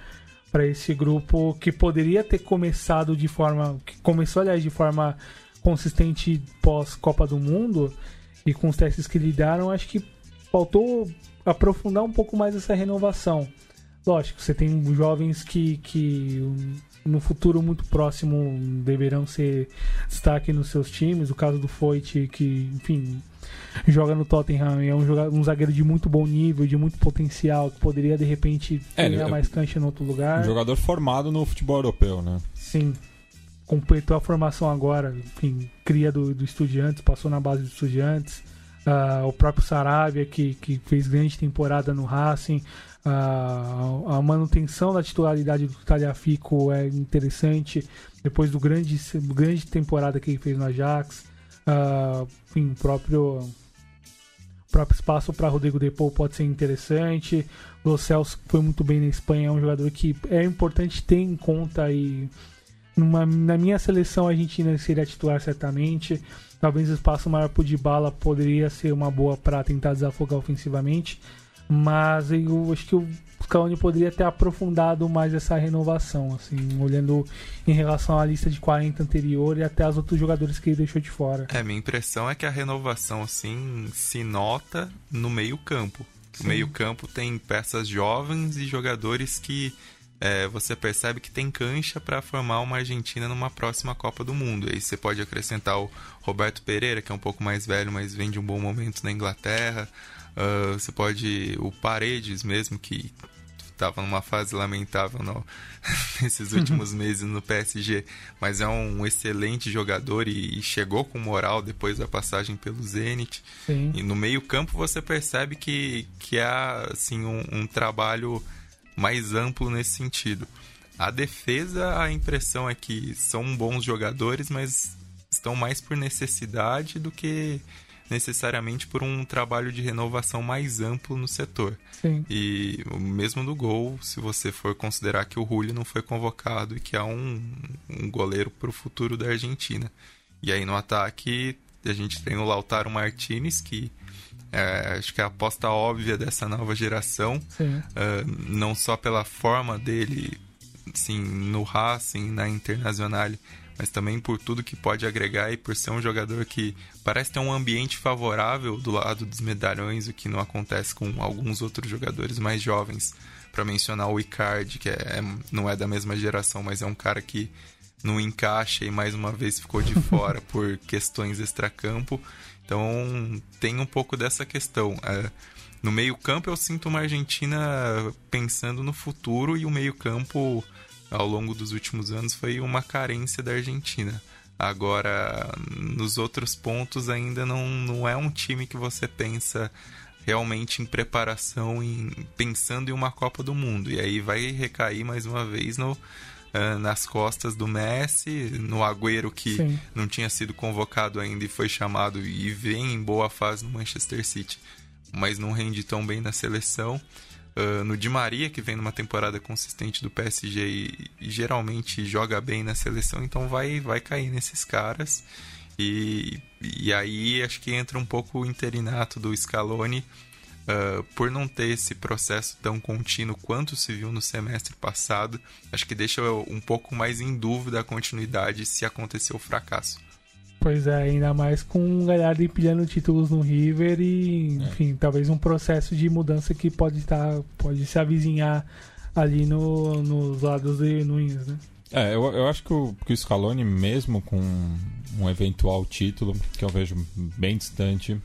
para esse grupo que poderia ter começado de forma que começou aliás de forma consistente pós Copa do Mundo e com os testes que lhe deram acho que faltou aprofundar um pouco mais essa renovação. Lógico você tem jovens que, que no futuro muito próximo deverão ser destaque nos seus times o caso do Foyt que enfim joga no Tottenham é um, jogador, um zagueiro de muito bom nível, de muito potencial, que poderia de repente é, ganhar é, mais cancha em outro lugar. Um jogador formado no futebol europeu, né? Sim. Completou a formação agora, enfim, cria do, do Estudiantes, passou na base do Estudiantes. Uh, o próprio Saravia, que, que fez grande temporada no Racing. Uh, a manutenção da titularidade do Talhafico é interessante, depois do grande, grande temporada que ele fez no Ajax. Uh, enfim, o próprio próprio espaço para Rodrigo Depou pode ser interessante. O Celso foi muito bem na Espanha, é um jogador que é importante ter em conta e numa, na minha seleção a Argentina seria titular certamente. Talvez o espaço maior para o bala poderia ser uma boa para tentar desafogar ofensivamente. Mas eu acho que o Scaloni poderia ter aprofundado mais essa renovação, assim, olhando em relação à lista de 40 anterior e até os outros jogadores que ele deixou de fora. É, minha impressão é que a renovação, assim, se nota no meio-campo. O meio-campo tem peças jovens e jogadores que é, você percebe que tem cancha para formar uma Argentina numa próxima Copa do Mundo. E aí você pode acrescentar o Roberto Pereira, que é um pouco mais velho, mas vem de um bom momento na Inglaterra. Uh, você pode. O Paredes mesmo, que estava numa fase lamentável no, nesses últimos meses no PSG, mas é um excelente jogador e, e, chegou com moral depois da passagem pelo Zenit. Sim. E no meio-campo você percebe que, que há assim, um, um trabalho mais amplo nesse sentido. A defesa, a impressão é que são bons jogadores, mas estão mais por necessidade do que necessariamente por um trabalho de renovação mais amplo no setor. Sim. E o mesmo do gol, se você for considerar que o Julio não foi convocado e que há um, um goleiro para o futuro da Argentina. E aí no ataque a gente tem o Lautaro Martinez, que é, acho que é a aposta óbvia dessa nova geração, uh, não só pela forma dele, sim, no Racing, na Internacional, mas também por tudo que pode agregar e por ser um jogador que parece ter um ambiente favorável do lado dos medalhões, o que não acontece com alguns outros jogadores mais jovens. Para mencionar o Icardi, que é, não é da mesma geração, mas é um cara que não encaixa e mais uma vez ficou de fora por questões extracampo. Então tem um pouco dessa questão. É, no meio-campo eu sinto uma Argentina pensando no futuro e o meio-campo ao longo dos últimos anos foi uma carência da Argentina. Agora, nos outros pontos, ainda não, não é um time que você pensa realmente em preparação, em, pensando em uma Copa do Mundo. E aí vai recair mais uma vez no, uh, nas costas do Messi, no Agüero que Sim. não tinha sido convocado ainda e foi chamado e vem em boa fase no Manchester City, mas não rende tão bem na seleção. Uh, no Di Maria, que vem numa temporada consistente do PSG e, e, geralmente joga bem na seleção, então vai, vai cair nesses caras. E, e aí acho que entra um pouco o interinato do Scaloni Uh, por não ter esse processo tão contínuo quanto se viu no semestre passado, acho que deixa um pouco mais em dúvida a continuidade se acontecer o fracasso. Pois é, ainda mais com o Galhardo empilhando títulos no River e, enfim, é. talvez um processo de mudança que pode estar, tá, pode se avizinhar ali no, nos lados de Nunes, né? É, eu, eu acho que o, que o Scaloni, mesmo com um eventual título, que eu vejo bem distante,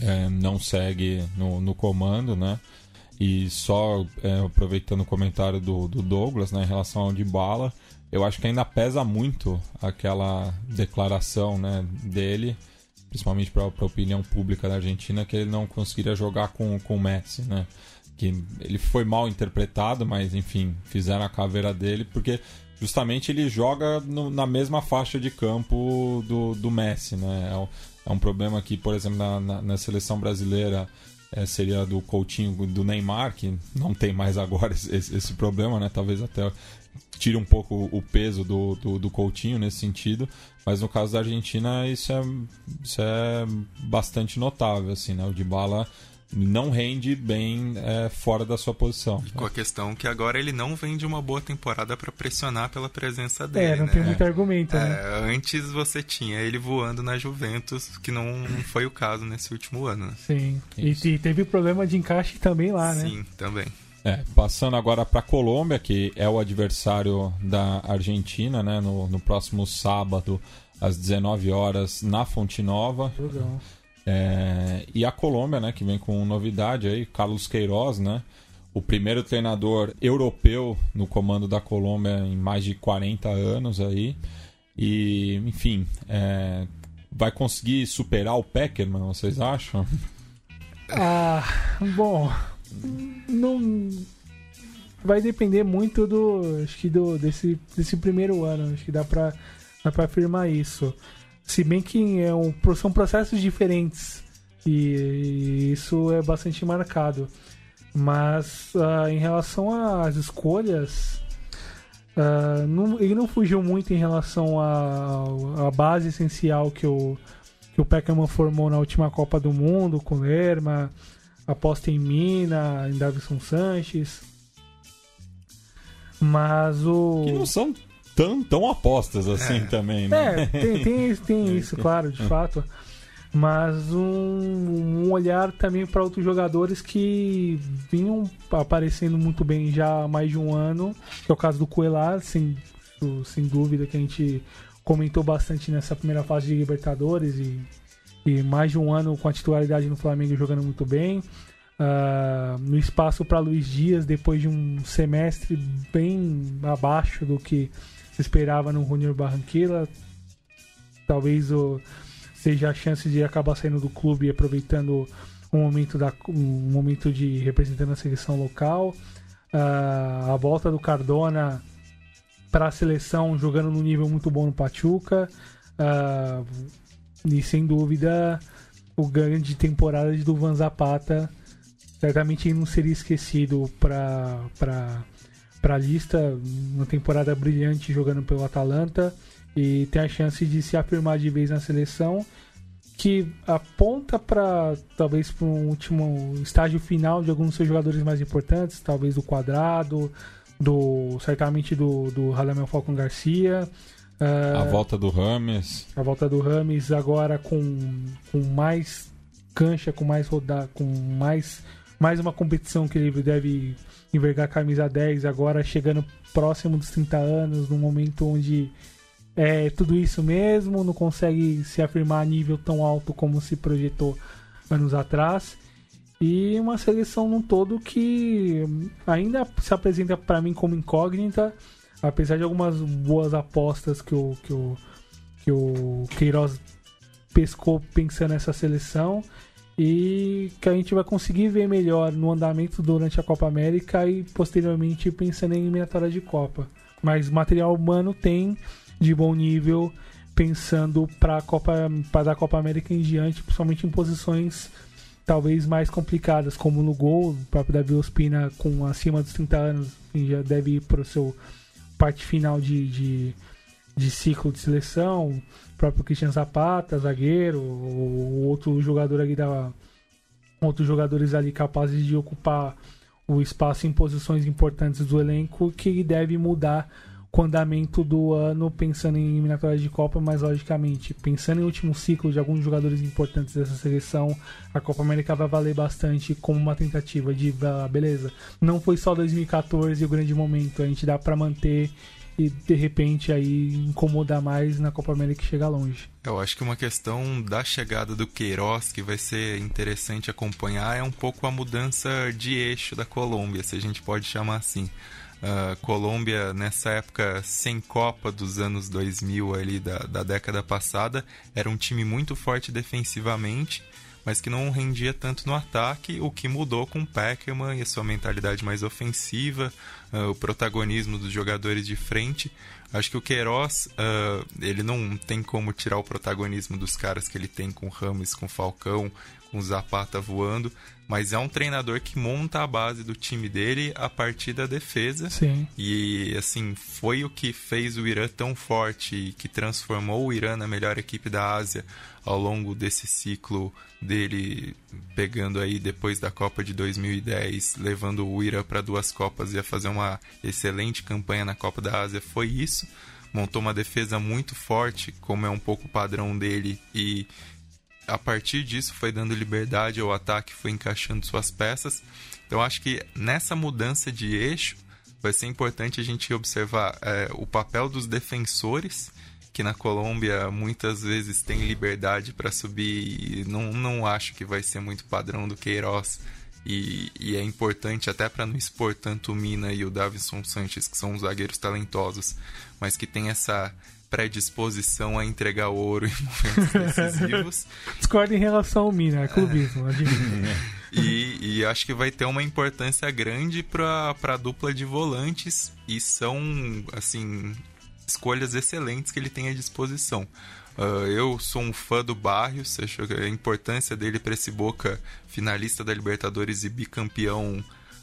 é, não segue no, no comando, né? E só é, aproveitando o comentário do, do Douglas né, em relação ao de bala, eu acho que ainda pesa muito aquela declaração né, dele, principalmente para a opinião pública da Argentina, que ele não conseguiria jogar com, com o Messi, né? Que ele foi mal interpretado, mas enfim, fizeram a caveira dele, porque justamente ele joga no, na mesma faixa de campo do, do Messi, né? É, é um problema que, por exemplo, na, na, na seleção brasileira é, seria do Coutinho, do Neymar, que não tem mais agora esse, esse problema, né? Talvez até tire um pouco o peso do, do, do, Coutinho nesse sentido, mas no caso da Argentina isso é, isso é bastante notável, assim, né? O Dybala não rende bem é, fora da sua posição. E com a questão que agora ele não vem de uma boa temporada para pressionar pela presença dele. É, não né? tem muito argumento, é, né? Antes você tinha ele voando na Juventus, que não, não foi o caso nesse último ano. Né? Sim, e, e, teve problema de encaixe também lá, né? Sim, também. É, passando agora para a Colômbia, que é o adversário da Argentina, né? No, no próximo sábado, às 19 horas, na Fonte Nova. Legal. É, e a Colômbia, né, que vem com novidade aí, Carlos Queiroz, né? O primeiro treinador europeu no comando da Colômbia em mais de 40 anos aí. E, enfim, é, vai conseguir superar o Peckerman, vocês acham? Ah, bom, não vai depender muito do acho que do desse, desse primeiro ano, acho que dá para para afirmar isso. Se bem que é um, são processos diferentes e isso é bastante marcado. Mas uh, em relação às escolhas, uh, não, ele não fugiu muito em relação à base essencial que o, que o Peckerman formou na última Copa do Mundo, com Lerma, aposta em Mina, em Davison Sanches. Mas o. Que não são tão, tão apostas assim é. também, né? É, tem, tem, tem isso, claro, de fato. Mas um, um olhar também para outros jogadores que vinham aparecendo muito bem já há mais de um ano, que é o caso do Coelar, sem, sem dúvida, que a gente comentou bastante nessa primeira fase de Libertadores e, mais de um ano com a titularidade no Flamengo jogando muito bem. Uh, no espaço para Luiz Dias, depois de um semestre bem abaixo do que se esperava no Junior Barranquilla. Talvez o, seja a chance de acabar saindo do clube e aproveitando um momento, da, um momento de representando a seleção local. Uh, a volta do Cardona para a seleção jogando num nível muito bom no Pachuca. Uh, e sem dúvida o grande temporada do Van Zapata certamente não seria esquecido para para a lista, uma temporada brilhante jogando pelo Atalanta e tem a chance de se afirmar de vez na seleção, que aponta para talvez para um último estágio final de alguns dos seus jogadores mais importantes, talvez do Quadrado, do certamente do, do Radamel Falcon Garcia. Uh, a volta do Rames. A volta do Rames agora com, com mais cancha, com mais rodar, com mais mais uma competição que ele deve envergar a camisa 10 agora chegando próximo dos 30 anos, num momento onde é tudo isso mesmo, não consegue se afirmar a nível tão alto como se projetou anos atrás. E uma seleção num todo que ainda se apresenta para mim como incógnita, apesar de algumas boas apostas que o, que o, que o Queiroz pescou pensando nessa seleção e que a gente vai conseguir ver melhor no andamento durante a Copa América e posteriormente pensando em eliminatória de Copa. Mas material humano tem de bom nível pensando para a Copa para a Copa América em diante, principalmente em posições talvez mais complicadas, como no gol, o próprio Davi Ospina com acima dos 30 anos já deve ir para o seu parte final de, de, de, ciclo de seleção, o próprio Christian Zapata, zagueiro, o outro jogador ali da outros jogadores ali capazes de ocupar o espaço em posições importantes do elenco que deve mudar com o andamento do ano, pensando em eliminatórias de Copa, mas logicamente, pensando em último ciclo de alguns jogadores importantes dessa seleção, a Copa América vai valer bastante como uma tentativa de, ah, beleza, não foi só 2014 o grande momento, a gente dá para manter e de repente aí incomodar mais na Copa América e chegar longe. Eu acho que uma questão da chegada do Queiroz que vai ser interessante acompanhar é um pouco a mudança de eixo da Colômbia, se a gente pode chamar assim. Uh, Colômbia, nessa época sem Copa dos anos 2000, ali da, da década passada, era um time muito forte defensivamente, mas que não rendia tanto no ataque, o que mudou com o Peckerman e a sua mentalidade mais ofensiva, uh, o protagonismo dos jogadores de frente. Acho que o Queiroz, uh, ele não tem como tirar o protagonismo dos caras que ele tem com Ramos, com Falcão, com Zapata voando, mas é um treinador que monta a base do time dele a partir da defesa. Sim. E assim, foi o que fez o Irã tão forte e que transformou o Irã na melhor equipe da Ásia ao longo desse ciclo dele pegando aí depois da Copa de 2010, levando o Irã para duas Copas e a fazer uma excelente campanha na Copa da Ásia, foi isso. Montou uma defesa muito forte, como é um pouco o padrão dele e a partir disso foi dando liberdade ao ataque, foi encaixando suas peças. Então acho que nessa mudança de eixo vai ser importante a gente observar é, o papel dos defensores, que na Colômbia muitas vezes tem liberdade para subir. não, não acho que vai ser muito padrão do Queiroz. E, e é importante até para não expor tanto o Mina e o Davison Sanches, que são os zagueiros talentosos, mas que tem essa predisposição a entregar ouro em momentos decisivos. Discordo em relação ao Mina, é clubismo, admito. E, e, acho que vai ter uma importância grande para a dupla de volantes e são, assim, escolhas excelentes que ele tem à disposição. Uh, eu sou um fã do Barrios, acho que a importância dele para esse Boca finalista da Libertadores e bicampeão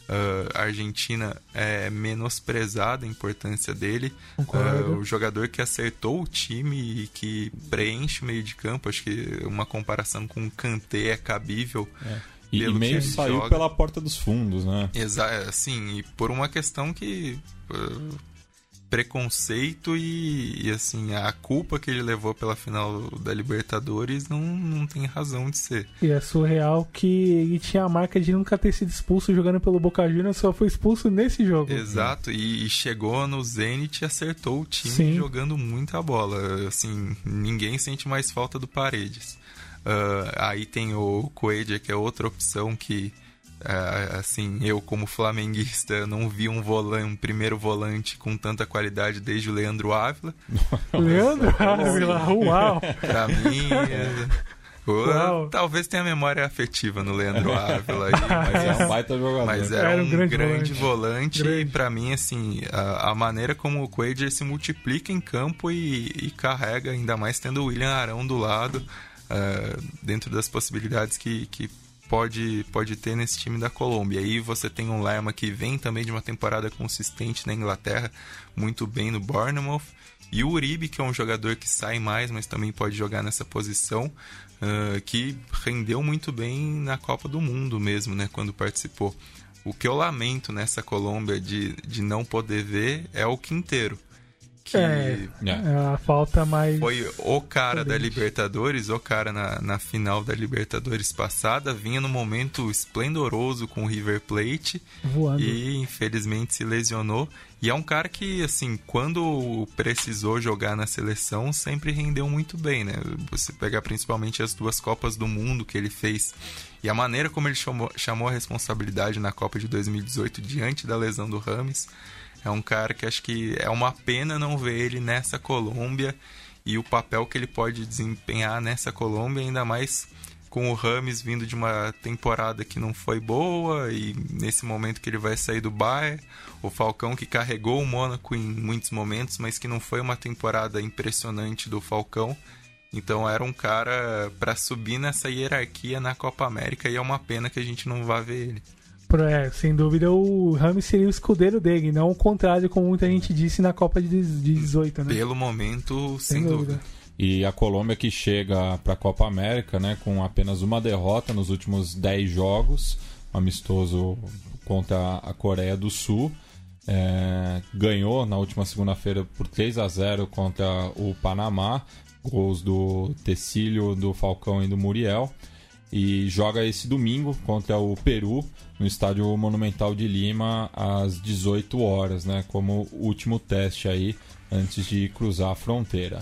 uh, Argentina é menosprezada a importância dele. Uh, o jogador que acertou o time e que preenche o meio de campo, acho que uma comparação com o Kanté é cabível. É. E, e meio saiu joga. pela porta dos fundos, né? Exato, sim, e por uma questão que uh, preconceito e, e, assim, a culpa que ele levou pela final da Libertadores não, não tem razão de ser. E é surreal que ele tinha a marca de nunca ter sido expulso jogando pelo Boca Juniors, só foi expulso nesse jogo. Exato, e, e chegou no Zenit e acertou o time Sim. jogando muita bola. Assim, ninguém sente mais falta do Paredes. Uh, aí tem o Coelho, que é outra opção que assim, eu como flamenguista não vi um volante, um primeiro volante com tanta qualidade desde o Leandro Ávila. Leandro Ávila, uau! Pra mim, é... talvez tenha memória afetiva no Leandro Ávila, aí, mas é um baita jogador. Mas era, era um, um, grande, grande volante, volante e para mim, assim, a, a, maneira como o Quaid se multiplica em campo e, e, carrega, ainda mais tendo o William Arão do lado, uh, dentro das possibilidades que, que pode, pode ter nesse time da Colômbia. Aí você tem um Lerma que vem também de uma temporada consistente na Inglaterra, muito bem no Bournemouth. E o Uribe, que é um jogador que sai mais, mas também pode jogar nessa posição, uh, que rendeu muito bem na Copa do Mundo mesmo, né, quando participou. O que eu lamento nessa Colômbia de, de não poder ver é o Quinteiro que é, é, a falta mais. Foi o cara da Libertadores, o cara na, na final da Libertadores passada, vinha num momento esplendoroso com o River Plate Voando. e infelizmente se lesionou. E é um cara que, assim, quando precisou jogar na seleção, sempre rendeu muito bem, né? Você pegar principalmente as duas Copas do Mundo que ele fez e a maneira como ele chamou, chamou a responsabilidade na Copa de 2018 diante da lesão do Rames é um cara que acho que é uma pena não ver ele nessa Colômbia e o papel que ele pode desempenhar nessa Colômbia, ainda mais com o Rames vindo de uma temporada que não foi boa e nesse momento que ele vai sair do Bayern, o Falcão que carregou o Mônaco em muitos momentos, mas que não foi uma temporada impressionante do Falcão. Então era um cara para subir nessa hierarquia na Copa América e é uma pena que a gente não vá ver ele. É, sem dúvida o Rami seria o escudeiro dele, não o contrário, como muita gente disse na Copa de 18, né? Pelo momento, sem, sem dúvida. dúvida. E a Colômbia que chega para a Copa América, né, com apenas uma derrota nos últimos 10 jogos, amistoso contra a Coreia do Sul. É, ganhou na última segunda-feira por 3 a 0 contra o Panamá, gols do Tecílio, do Falcão e do Muriel. E joga esse domingo contra o Peru no Estádio Monumental de Lima às 18 horas, né, como último teste aí antes de cruzar a fronteira.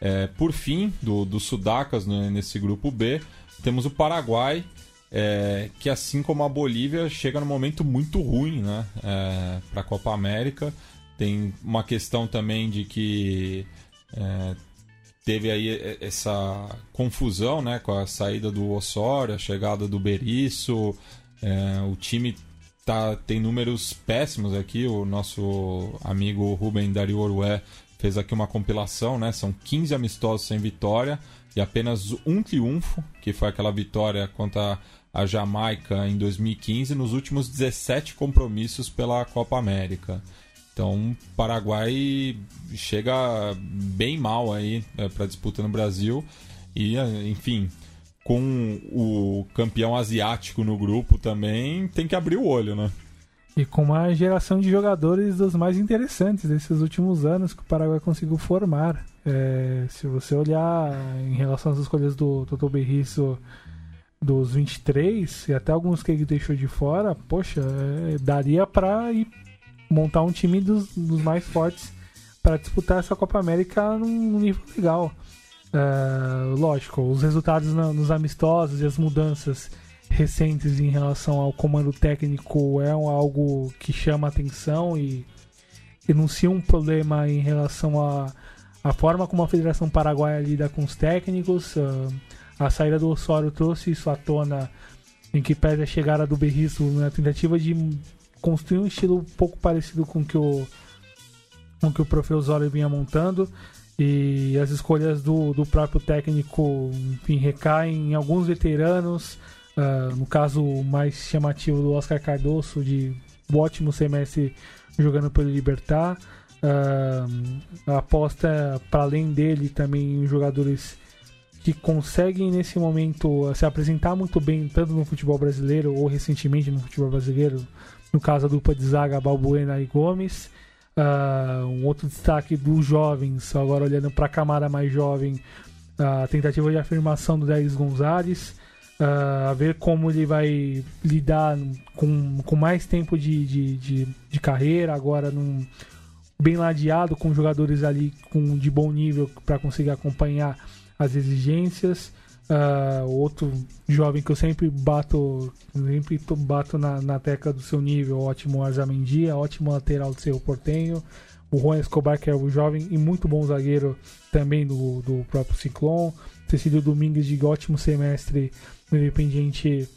É, por fim, do, do Sudacas né, nesse grupo B, temos o Paraguai, é, que assim como a Bolívia chega num momento muito ruim né, é, para a Copa América. Tem uma questão também de que é, teve aí essa confusão né, com a saída do Osório, a chegada do Berizzo. É, o time tá, tem números péssimos aqui. O nosso amigo Ruben Dario Orué fez aqui uma compilação, né? São 15 amistosos sem vitória e apenas um triunfo, que foi aquela vitória contra a Jamaica em 2015 nos últimos 17 compromissos pela Copa América. Então, o Paraguai chega bem mal aí é, para disputa no Brasil e, enfim, com o campeão asiático no grupo também tem que abrir o olho, né? E com uma geração de jogadores dos mais interessantes desses últimos anos que o Paraguai conseguiu formar. É, se você olhar em relação às escolhas do Toto Berriço dos 23 e até alguns que ele deixou de fora, poxa, é, daria para montar um time dos, dos mais fortes para disputar essa Copa América num, nível legal. É, lógico, os resultados na, nos amistosos e as mudanças recentes em relação ao comando técnico é algo que chama atenção e denuncia um problema em relação à a, a, forma como a Federação Paraguaia lida com os técnicos. Uh, a saída do Osório trouxe isso à tona, em que pede a chegada do Berriço na tentativa de construir um estilo um pouco parecido com que o com que o Profe Osório vinha montando. E as escolhas do, do próprio técnico enfim, recaem em alguns veteranos. Uh, no caso mais chamativo do Oscar Cardoso de ótimo semestre jogando pelo Libertar. Uh, aposta para além dele também em jogadores que conseguem nesse momento se apresentar muito bem tanto no futebol brasileiro ou recentemente no futebol brasileiro, no caso a dupla de zaga Balbuena e Gomes. Uh, um outro destaque dos jovens, agora olhando para a camada mais jovem, a tentativa de afirmação do Dez Gonzalez, uh, a ver como ele vai lidar com, com mais tempo de, de, de, de carreira, agora num, bem ladeado com jogadores ali com, de bom nível para conseguir acompanhar as exigências. Uh, outro jovem que eu sempre bato, sempre bato na, na tecla do seu nível, ótimo Arzamendia, ótimo lateral do seu Portenho. O Juan Escobar, que é o jovem e muito bom zagueiro também do, do próprio Ciclone. Cecílio Domingues, de ótimo semestre no Independiente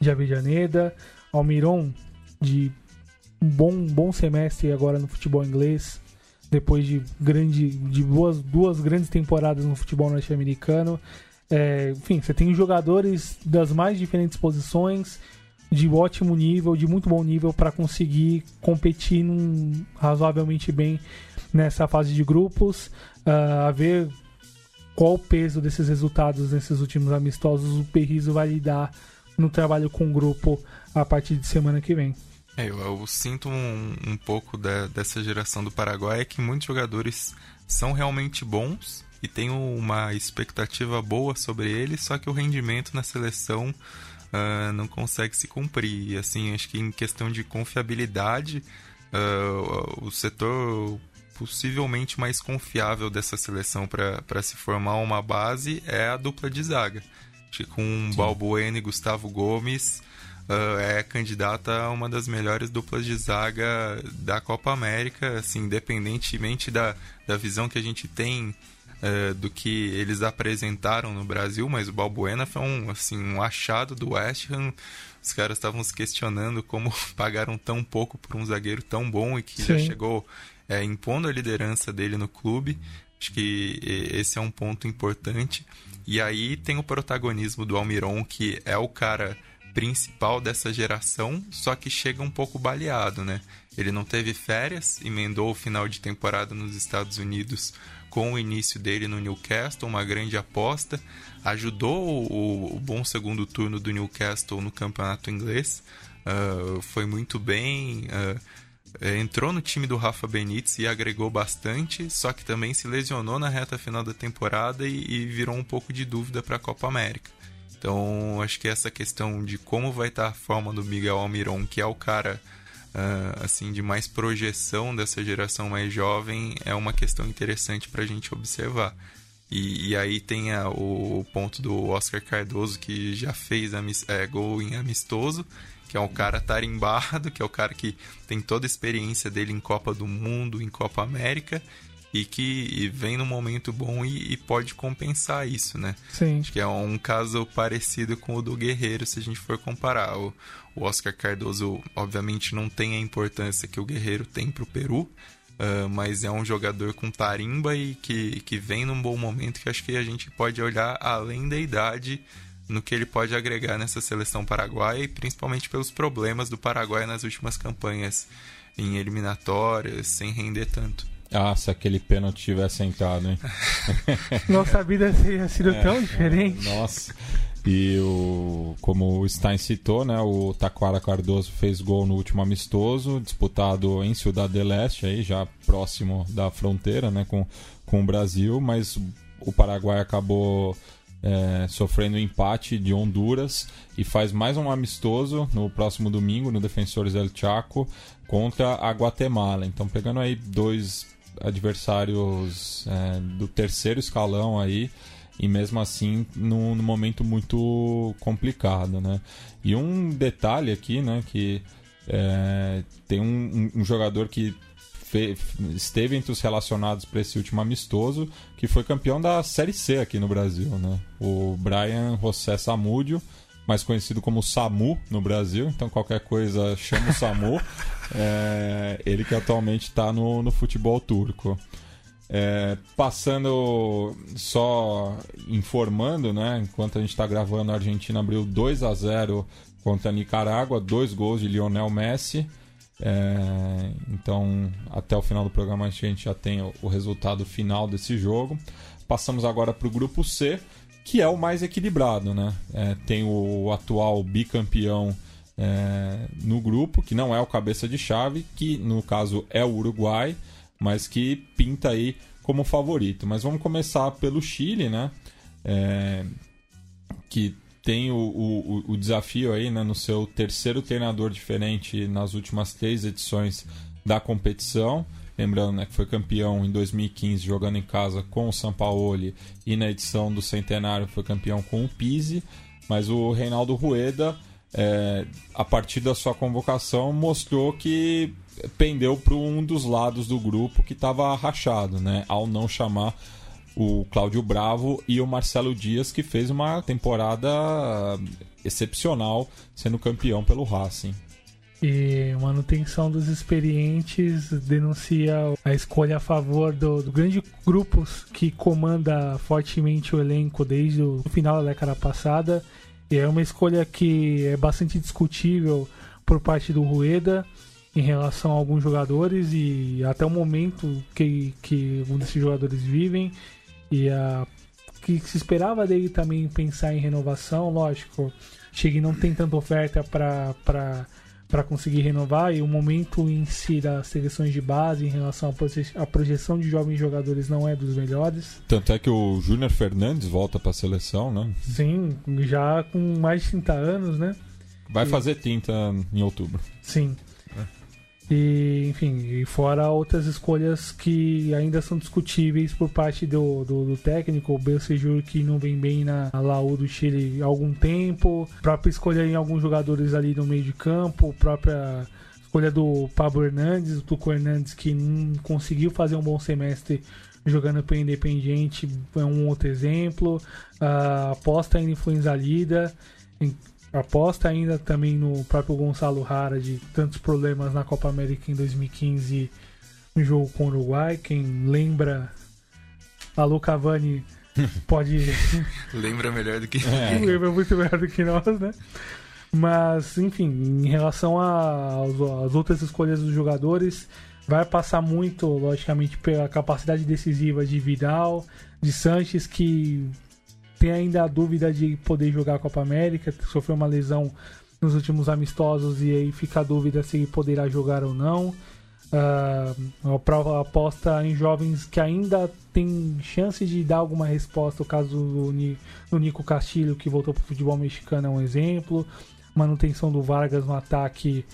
de Avejaneda. Almiron, de bom, bom semestre agora no futebol inglês depois de grande de duas, duas grandes temporadas no futebol norte-americano. É, enfim, você tem jogadores das mais diferentes posições, de ótimo nível, de muito bom nível, para conseguir competir num, razoavelmente bem nessa fase de grupos. Uh, a ver qual o peso desses resultados nesses últimos amistosos o Perrizo vai lidar no trabalho com o grupo a partir de semana que vem. É, eu, eu, sinto um, um pouco da, dessa geração do Paraguai é que muitos jogadores são realmente bons e tem uma expectativa boa sobre eles, só que o rendimento na seleção uh, não consegue se cumprir. E, assim, acho que em questão de confiabilidade, uh, o setor possivelmente mais confiável dessa seleção para se formar uma base é a dupla de zaga. Acho que com Balbuena e Gustavo Gomes uh, é candidata a uma das melhores duplas de zaga da Copa América, assim, independentemente da, da visão que a gente tem uh, do que eles apresentaram no Brasil, mas o Balbuena foi um, assim, um achado do West Ham. Os caras estavam se questionando como pagaram tão pouco por um zagueiro tão bom e que Sim. já chegou é, impondo a liderança dele no clube. Acho que esse é um ponto importante. E aí tem o protagonismo do Almiron, que é o cara principal dessa geração, só que chega um pouco baleado, né? Ele não teve férias, emendou o final de temporada nos Estados Unidos com o início dele no Newcastle, uma grande aposta. Ajudou o, o bom segundo turno do Newcastle no campeonato inglês. Uh, foi muito bem. Uh, entrou no time do Rafa Benítez e agregou bastante, só que também se lesionou na reta final da temporada e, e virou um pouco de dúvida para a Copa América. Então, acho que essa questão de como vai estar a forma do Miguel Almiron, que é o cara uh, assim de mais projeção dessa geração mais jovem, é uma questão interessante para a gente observar. E, e aí tem a, o, ponto do Oscar Cardoso, que já fez é, gol em amistoso, que é um cara tarimbado, que é o cara que tem toda a experiência dele em Copa do Mundo, em Copa América, e que vem num momento bom e, e, pode compensar isso, né? Sim. Acho que é um caso parecido com o do Guerreiro, se a gente for comparar. O, o Oscar Cardoso, obviamente, não tem a importância que o Guerreiro tem para o Peru, uh, mas é um jogador com tarimba e que, que vem num bom momento que acho que a gente pode olhar além da idade no que ele pode agregar nessa seleção paraguaia e principalmente pelos problemas do Paraguai nas últimas campanhas em eliminatórias, sem render tanto. Ah, se aquele pênalti tivesse entrado, hein? Nossa vida teria sido é, tão diferente. Nossa. E o, como o Stein citou, né, o Taquara Cardoso fez gol no último amistoso, disputado em Ciudad del Este, aí, já próximo da fronteira né, com, com o Brasil, mas o Paraguai acabou é, sofrendo um empate de Honduras e faz mais um amistoso no próximo domingo no Defensores del Chaco contra a Guatemala. Então pegando aí dois adversários é, do terceiro escalão aí e mesmo assim num, momento muito complicado, né? E um detalhe aqui, né, que é, tem um, um, jogador que fe, esteve entre os relacionados para esse último amistoso, que foi campeão da Série C aqui no Brasil, né? O Brian José Samúdio, mais conhecido como Samu no Brasil, então qualquer coisa chama o Samu. É, ele que atualmente está no, no futebol turco. É, passando só informando, né? Enquanto a gente está gravando, a Argentina abriu 2 a 0 contra a Nicarágua, dois gols de Lionel Messi. É, então, até o final do programa a gente já tem o, o resultado final desse jogo. Passamos agora para o grupo C, que é o mais equilibrado, né? É, tem o atual bicampeão é, no grupo, que não é o cabeça de chave, que no caso é o Uruguai, mas que pinta aí como favorito. Mas vamos começar pelo Chile, né? É, que tem o, o, o, desafio aí né, no seu terceiro treinador diferente nas últimas três edições da competição. Lembrando né, que foi campeão em 2015 jogando em casa com o Sampaoli e na edição do centenário foi campeão com o Pise. Mas o Reinaldo Rueda é, a partir da sua convocação, mostrou que pendeu para um dos lados do grupo que estava rachado, né? Ao não chamar o Cláudio Bravo e o Marcelo Dias, que fez uma temporada excepcional, sendo campeão pelo Racing. E manutenção dos experientes denuncia a escolha a favor do, do grande grupo que comanda fortemente o elenco desde o final da década passada. E é uma escolha que é bastante discutível por parte do Rueda em relação a alguns jogadores e até o momento que, que um desses jogadores vivem. E a que se esperava dele também pensar em renovação, lógico, Chegue não tem tanta oferta para para conseguir renovar e o momento em si das seleções de base em relação à projeção de jovens jogadores não é dos melhores. Tanto é que o Júnior Fernandes volta para a seleção, né? Sim, já com mais de 30 anos, né? Vai e... fazer tinta em outubro. Sim. E, enfim, e fora outras escolhas que ainda são discutíveis por parte do, do, do técnico, o Belcejur que não vem bem na, na Laú do Chile há algum tempo, própria escolha em alguns jogadores ali no meio de campo, própria escolha do Pablo Hernandes, do Tuco Hernandes que não conseguiu fazer um bom semestre jogando para Independiente é um outro exemplo, a aposta ainda influenza lida aposta ainda também no próprio Gonçalo Rara de tantos problemas na Copa América em 2015 no jogo com o Uruguai. Quem lembra a Lu Cavani pode. Lembra melhor do que. É. Lembra muito melhor do que nós, né? Mas, enfim, em relação às outras escolhas dos jogadores, vai passar muito, logicamente, pela capacidade decisiva de Vidal, de Sanches, que tem ainda a dúvida de poder jogar a Copa América, sofreu uma lesão nos últimos amistosos e aí fica a dúvida se poderá jogar ou não. Uh, a prova aposta em jovens que ainda tem chance de dar alguma resposta. O caso do, do Nico Castilho, que voltou para o futebol mexicano, é um exemplo. Manutenção do Vargas no ataque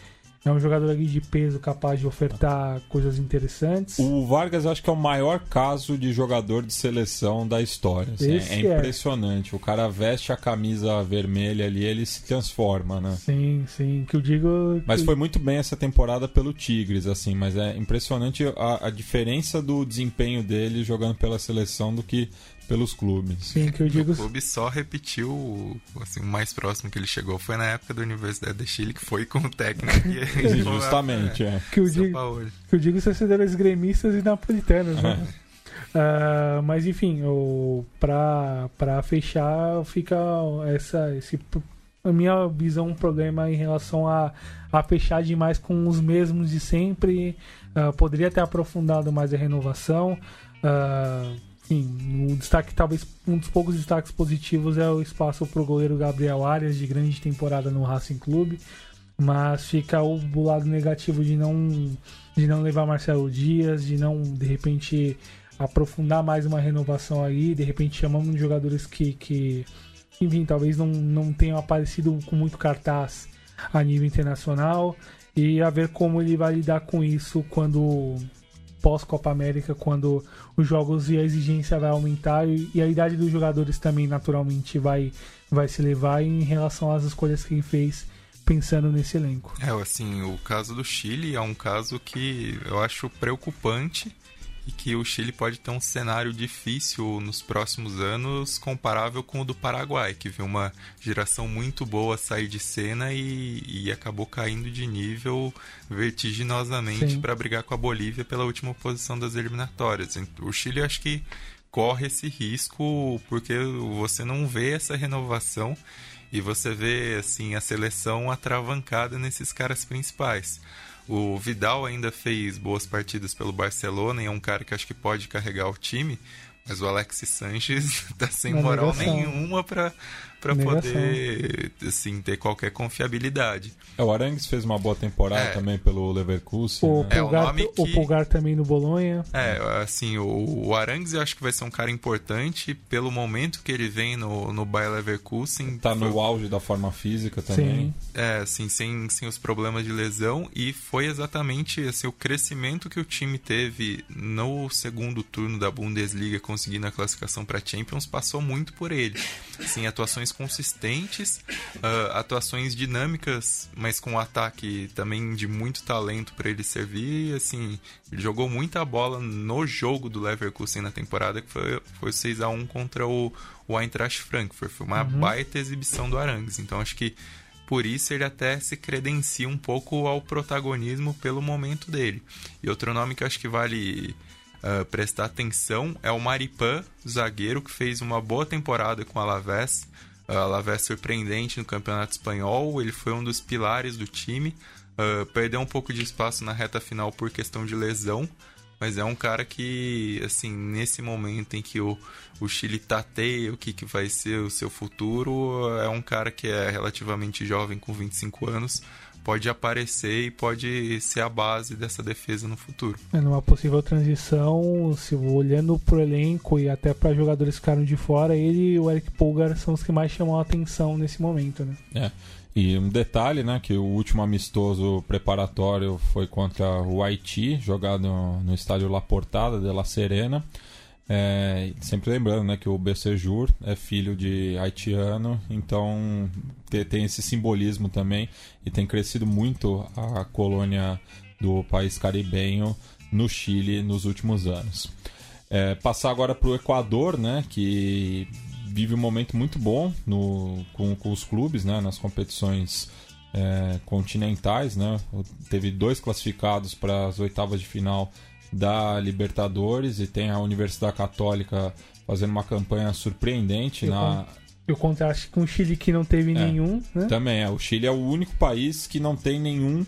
é um jogador ali de peso capaz de ofertar coisas interessantes. O Vargas acho que é o maior caso de jogador de seleção da história. Assim, é, é impressionante. É. O cara veste a camisa vermelha ali, ele se transforma, né? Sim, sim. Que eu digo. Mas foi muito bem essa temporada pelo Tigres, assim. Mas é impressionante a, a diferença do desempenho dele jogando pela seleção do que pelos clubes. Sim, que eu digo... O clube só repetiu, assim, o mais próximo que ele chegou foi na época da Universidade de Chile, que foi com o técnico. E Justamente, é. Que eu, digo, que eu digo torcedores gremistas e napolitanos, né? Uh, mas enfim, para fechar, fica essa, esse, a minha visão um problema em relação a, a fechar demais com os mesmos de sempre. Uh, poderia ter aprofundado mais a renovação. Uh, Sim, o destaque, talvez um dos poucos destaques positivos é o espaço para o goleiro Gabriel Arias, de grande temporada no Racing Clube. Mas fica o, o lado negativo de não, de não levar Marcelo Dias, de não, de repente, aprofundar mais uma renovação aí. De repente, chamamos jogadores que, que enfim, talvez não, não tenham aparecido com muito cartaz a nível internacional. E a ver como ele vai lidar com isso quando pós-Copa América, quando os jogos e a exigência vai aumentar e, e, a idade dos jogadores também naturalmente vai, vai se levar em relação às escolhas que ele fez pensando nesse elenco. É, assim, o caso do Chile é um caso que eu acho preocupante e que o Chile pode ter um cenário difícil nos próximos anos comparável com o do Paraguai, que viu uma geração muito boa sair de cena e, e acabou caindo de nível vertiginosamente para brigar com a Bolívia pela última posição das eliminatórias. O Chile acho que corre esse risco porque você não vê essa renovação e você vê assim a seleção atravancada nesses caras principais. O Vidal ainda fez boas partidas pelo Barcelona e é um cara que acho que pode carregar o time, mas o Alexis Sanches tá sem moral nenhuma para para poder assim ter qualquer confiabilidade. É, o Arangues fez uma boa temporada é. também pelo Leverkusen. O, né? Pulgar, é, o, que... o Pulgar também no Bolonha. É, assim, o, o Arangues eu acho que vai ser um cara importante pelo momento que ele vem no, no Bayer Leverkusen. Tá no foi... auge da forma física também. Sim. É, assim, sem, sem os problemas de lesão e foi exatamente assim, o crescimento que o time teve no segundo turno da Bundesliga conseguindo a classificação para Champions passou muito por ele. Assim, atuações consistentes, uh, atuações dinâmicas, mas com um ataque também de muito talento para ele servir. Assim, ele jogou muita bola no jogo do Leverkusen na temporada, que foi, foi 6 a 1 contra o, o Eintracht Frankfurt. Foi uma uhum. baita exibição do Arangues. Então acho que por isso ele até se credencia um pouco ao protagonismo pelo momento dele. E outro nome que acho que vale uh, prestar atenção é o Maripan, zagueiro, que fez uma boa temporada com o Alavés. Alavés surpreendente no Campeonato Espanhol, ele foi um dos pilares do time. Uh, perdeu um pouco de espaço na reta final por questão de lesão, mas é um cara que, assim, nesse momento em que o, o Chile tateia o que, que vai ser o seu futuro, é um cara que é relativamente jovem, com 25 anos, pode aparecer e pode ser a base dessa defesa no futuro. É, numa possível transição, se olhando pro elenco e até para jogadores que ficaram de fora, ele e o Eric Pulgar são os que mais chamam a atenção nesse momento, né? É. E um detalhe, né, que o último amistoso preparatório foi contra o Haiti, jogado no estádio La Portada de La Serena. É, sempre lembrando né, que o Becejur é filho de haitiano, então tem esse simbolismo também e tem crescido muito a colônia do país caribenho no Chile nos últimos anos. É, passar agora para o Equador, né, que vive um momento muito bom no, com, com os clubes né, nas competições é, continentais. Né, teve dois classificados para as oitavas de final da Libertadores e tem a Universidade Católica fazendo uma campanha surpreendente Eu na. E o contraste com o Chile que não teve É. nenhum, né? Também é. O Chile é o único país que não tem nenhum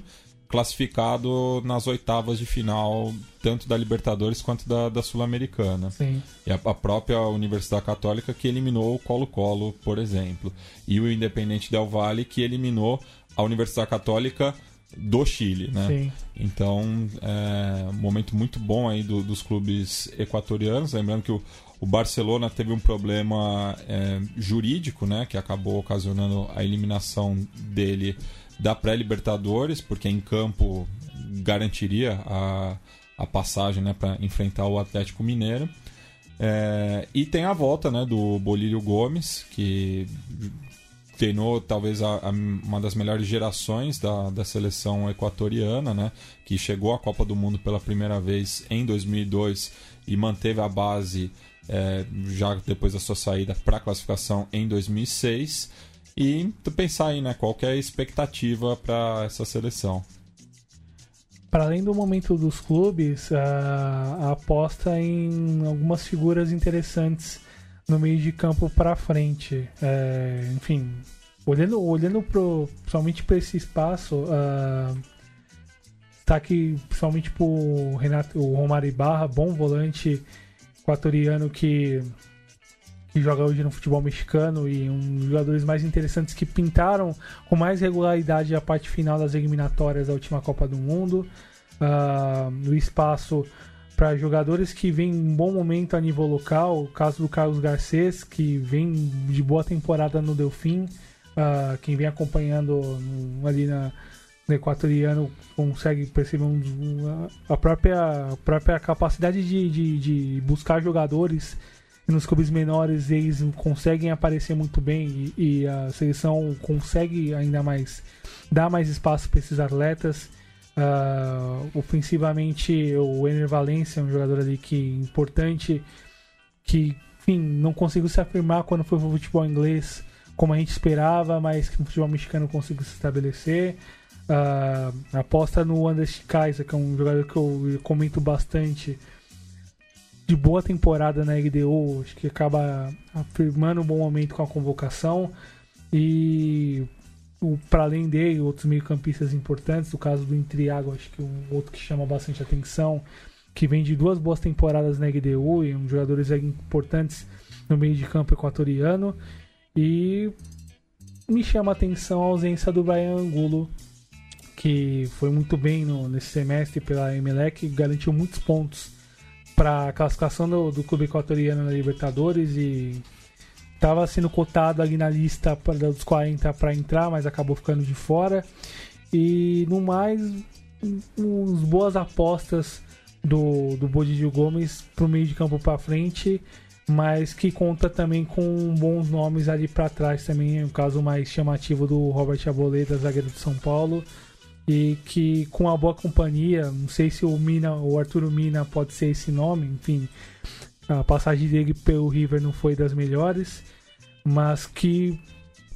classificado nas oitavas de final, tanto da Libertadores quanto da, da Sul-Americana. Sim. E a, a própria Universidade Católica que eliminou o Colo-Colo, por exemplo. E o Independente Del Valle que eliminou a Universidade Católica do Chile, né? Sim. Então, é um momento muito bom aí do- dos clubes equatorianos. Lembrando que o, o Barcelona teve um problema é, jurídico, né? Que acabou ocasionando a eliminação dele da pré-Libertadores, porque em campo garantiria a, a passagem né, para enfrentar o Atlético Mineiro. É, e tem a volta né, do Bolírio Gomes, que treinou talvez a- a- uma das melhores gerações da, da seleção equatoriana, né? Que chegou à Copa do Mundo pela primeira vez em 2002 e manteve a base é, já depois da sua saída para a classificação em 2006. E tu pensar aí, né? Qual é a expectativa para essa seleção? Para além do momento dos clubes, a, a aposta em algumas figuras interessantes no meio de campo para frente. É, enfim, olhando, olhando pro, principalmente para esse espaço, ah, tá aqui principalmente pro Renato, o Romário Ibarra, bom volante equatoriano que, que joga hoje no futebol mexicano e um dos jogadores mais interessantes que pintaram com mais regularidade a parte final das eliminatórias da última Copa do Mundo. No espaço para jogadores que vêm em bom momento a nível local, o caso do Carlos Garcês, que vem de boa temporada no Delfim, ah, quem vem acompanhando ali na, equatoriano consegue perceber um, a, própria, a própria capacidade de, de, de buscar jogadores nos clubes menores eles conseguem aparecer muito bem e, e a seleção consegue ainda mais dar mais espaço para esses atletas. Ah, ofensivamente, o Ener Valencia é um jogador ali que importante, que enfim, não conseguiu se afirmar quando foi pro futebol inglês como a gente esperava, mas que no futebol mexicano conseguiu se estabelecer. Ah, aposta no Anders Kaiser, que é um jogador que eu comento bastante de boa temporada na LDU, acho que acaba afirmando um bom momento com a convocação. E para além dele, outros meio-campistas importantes, no caso do Intriago, acho que um outro que chama bastante atenção, que vem de duas boas temporadas na LDU e um jogadores importantes no meio de campo equatoriano. E me chama a atenção a ausência do Brian Angulo, que foi muito bem no- nesse semestre pela Emelec, garantiu muitos pontos para a classificação do, do clube equatoriano na Libertadores e estava sendo cotado ali na lista pra- dos 40 para entrar, mas acabou ficando de fora. E no mais, um- uns boas apostas do, do Gomes pro meio de campo para frente, mas que conta também com bons nomes ali para trás também. O caso mais chamativo do Robert Aboleda, zagueiro de São Paulo. E que com a boa companhia, não sei se o Mina, o Arturo Mina pode ser esse nome, enfim, a passagem dele pelo River não foi das melhores, mas que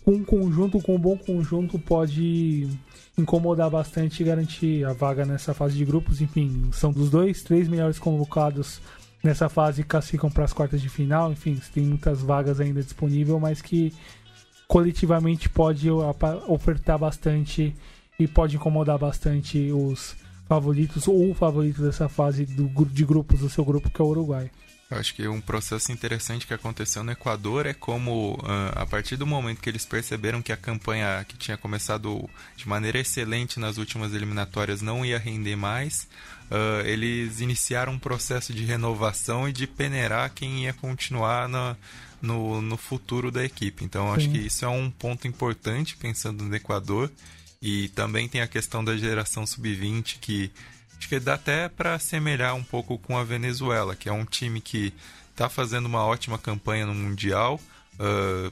com um conjunto, com um bom conjunto, pode incomodar bastante e garantir a vaga nessa fase de grupos. Enfim, são dos dois, três melhores convocados nessa fase classificam para as quartas de final. Enfim, tem muitas vagas ainda disponíveis, mas que coletivamente pode ofertar bastante e pode incomodar bastante os favoritos ou o favorito dessa fase do, de grupos do seu grupo, que é o Uruguai. Eu acho que um processo interessante que aconteceu no Equador é como, ah, a partir do momento que eles perceberam que a campanha que tinha começado de maneira excelente nas últimas eliminatórias não ia render mais, ah, eles iniciaram um processo de renovação e de peneirar quem ia continuar na- no, no futuro da equipe. Então, acho Sim. que isso é um ponto importante pensando no Equador. E também tem a questão da geração sub-20 que acho que dá até para semelhar um pouco com a Venezuela, que é um time que está fazendo uma ótima campanha no Mundial, ah,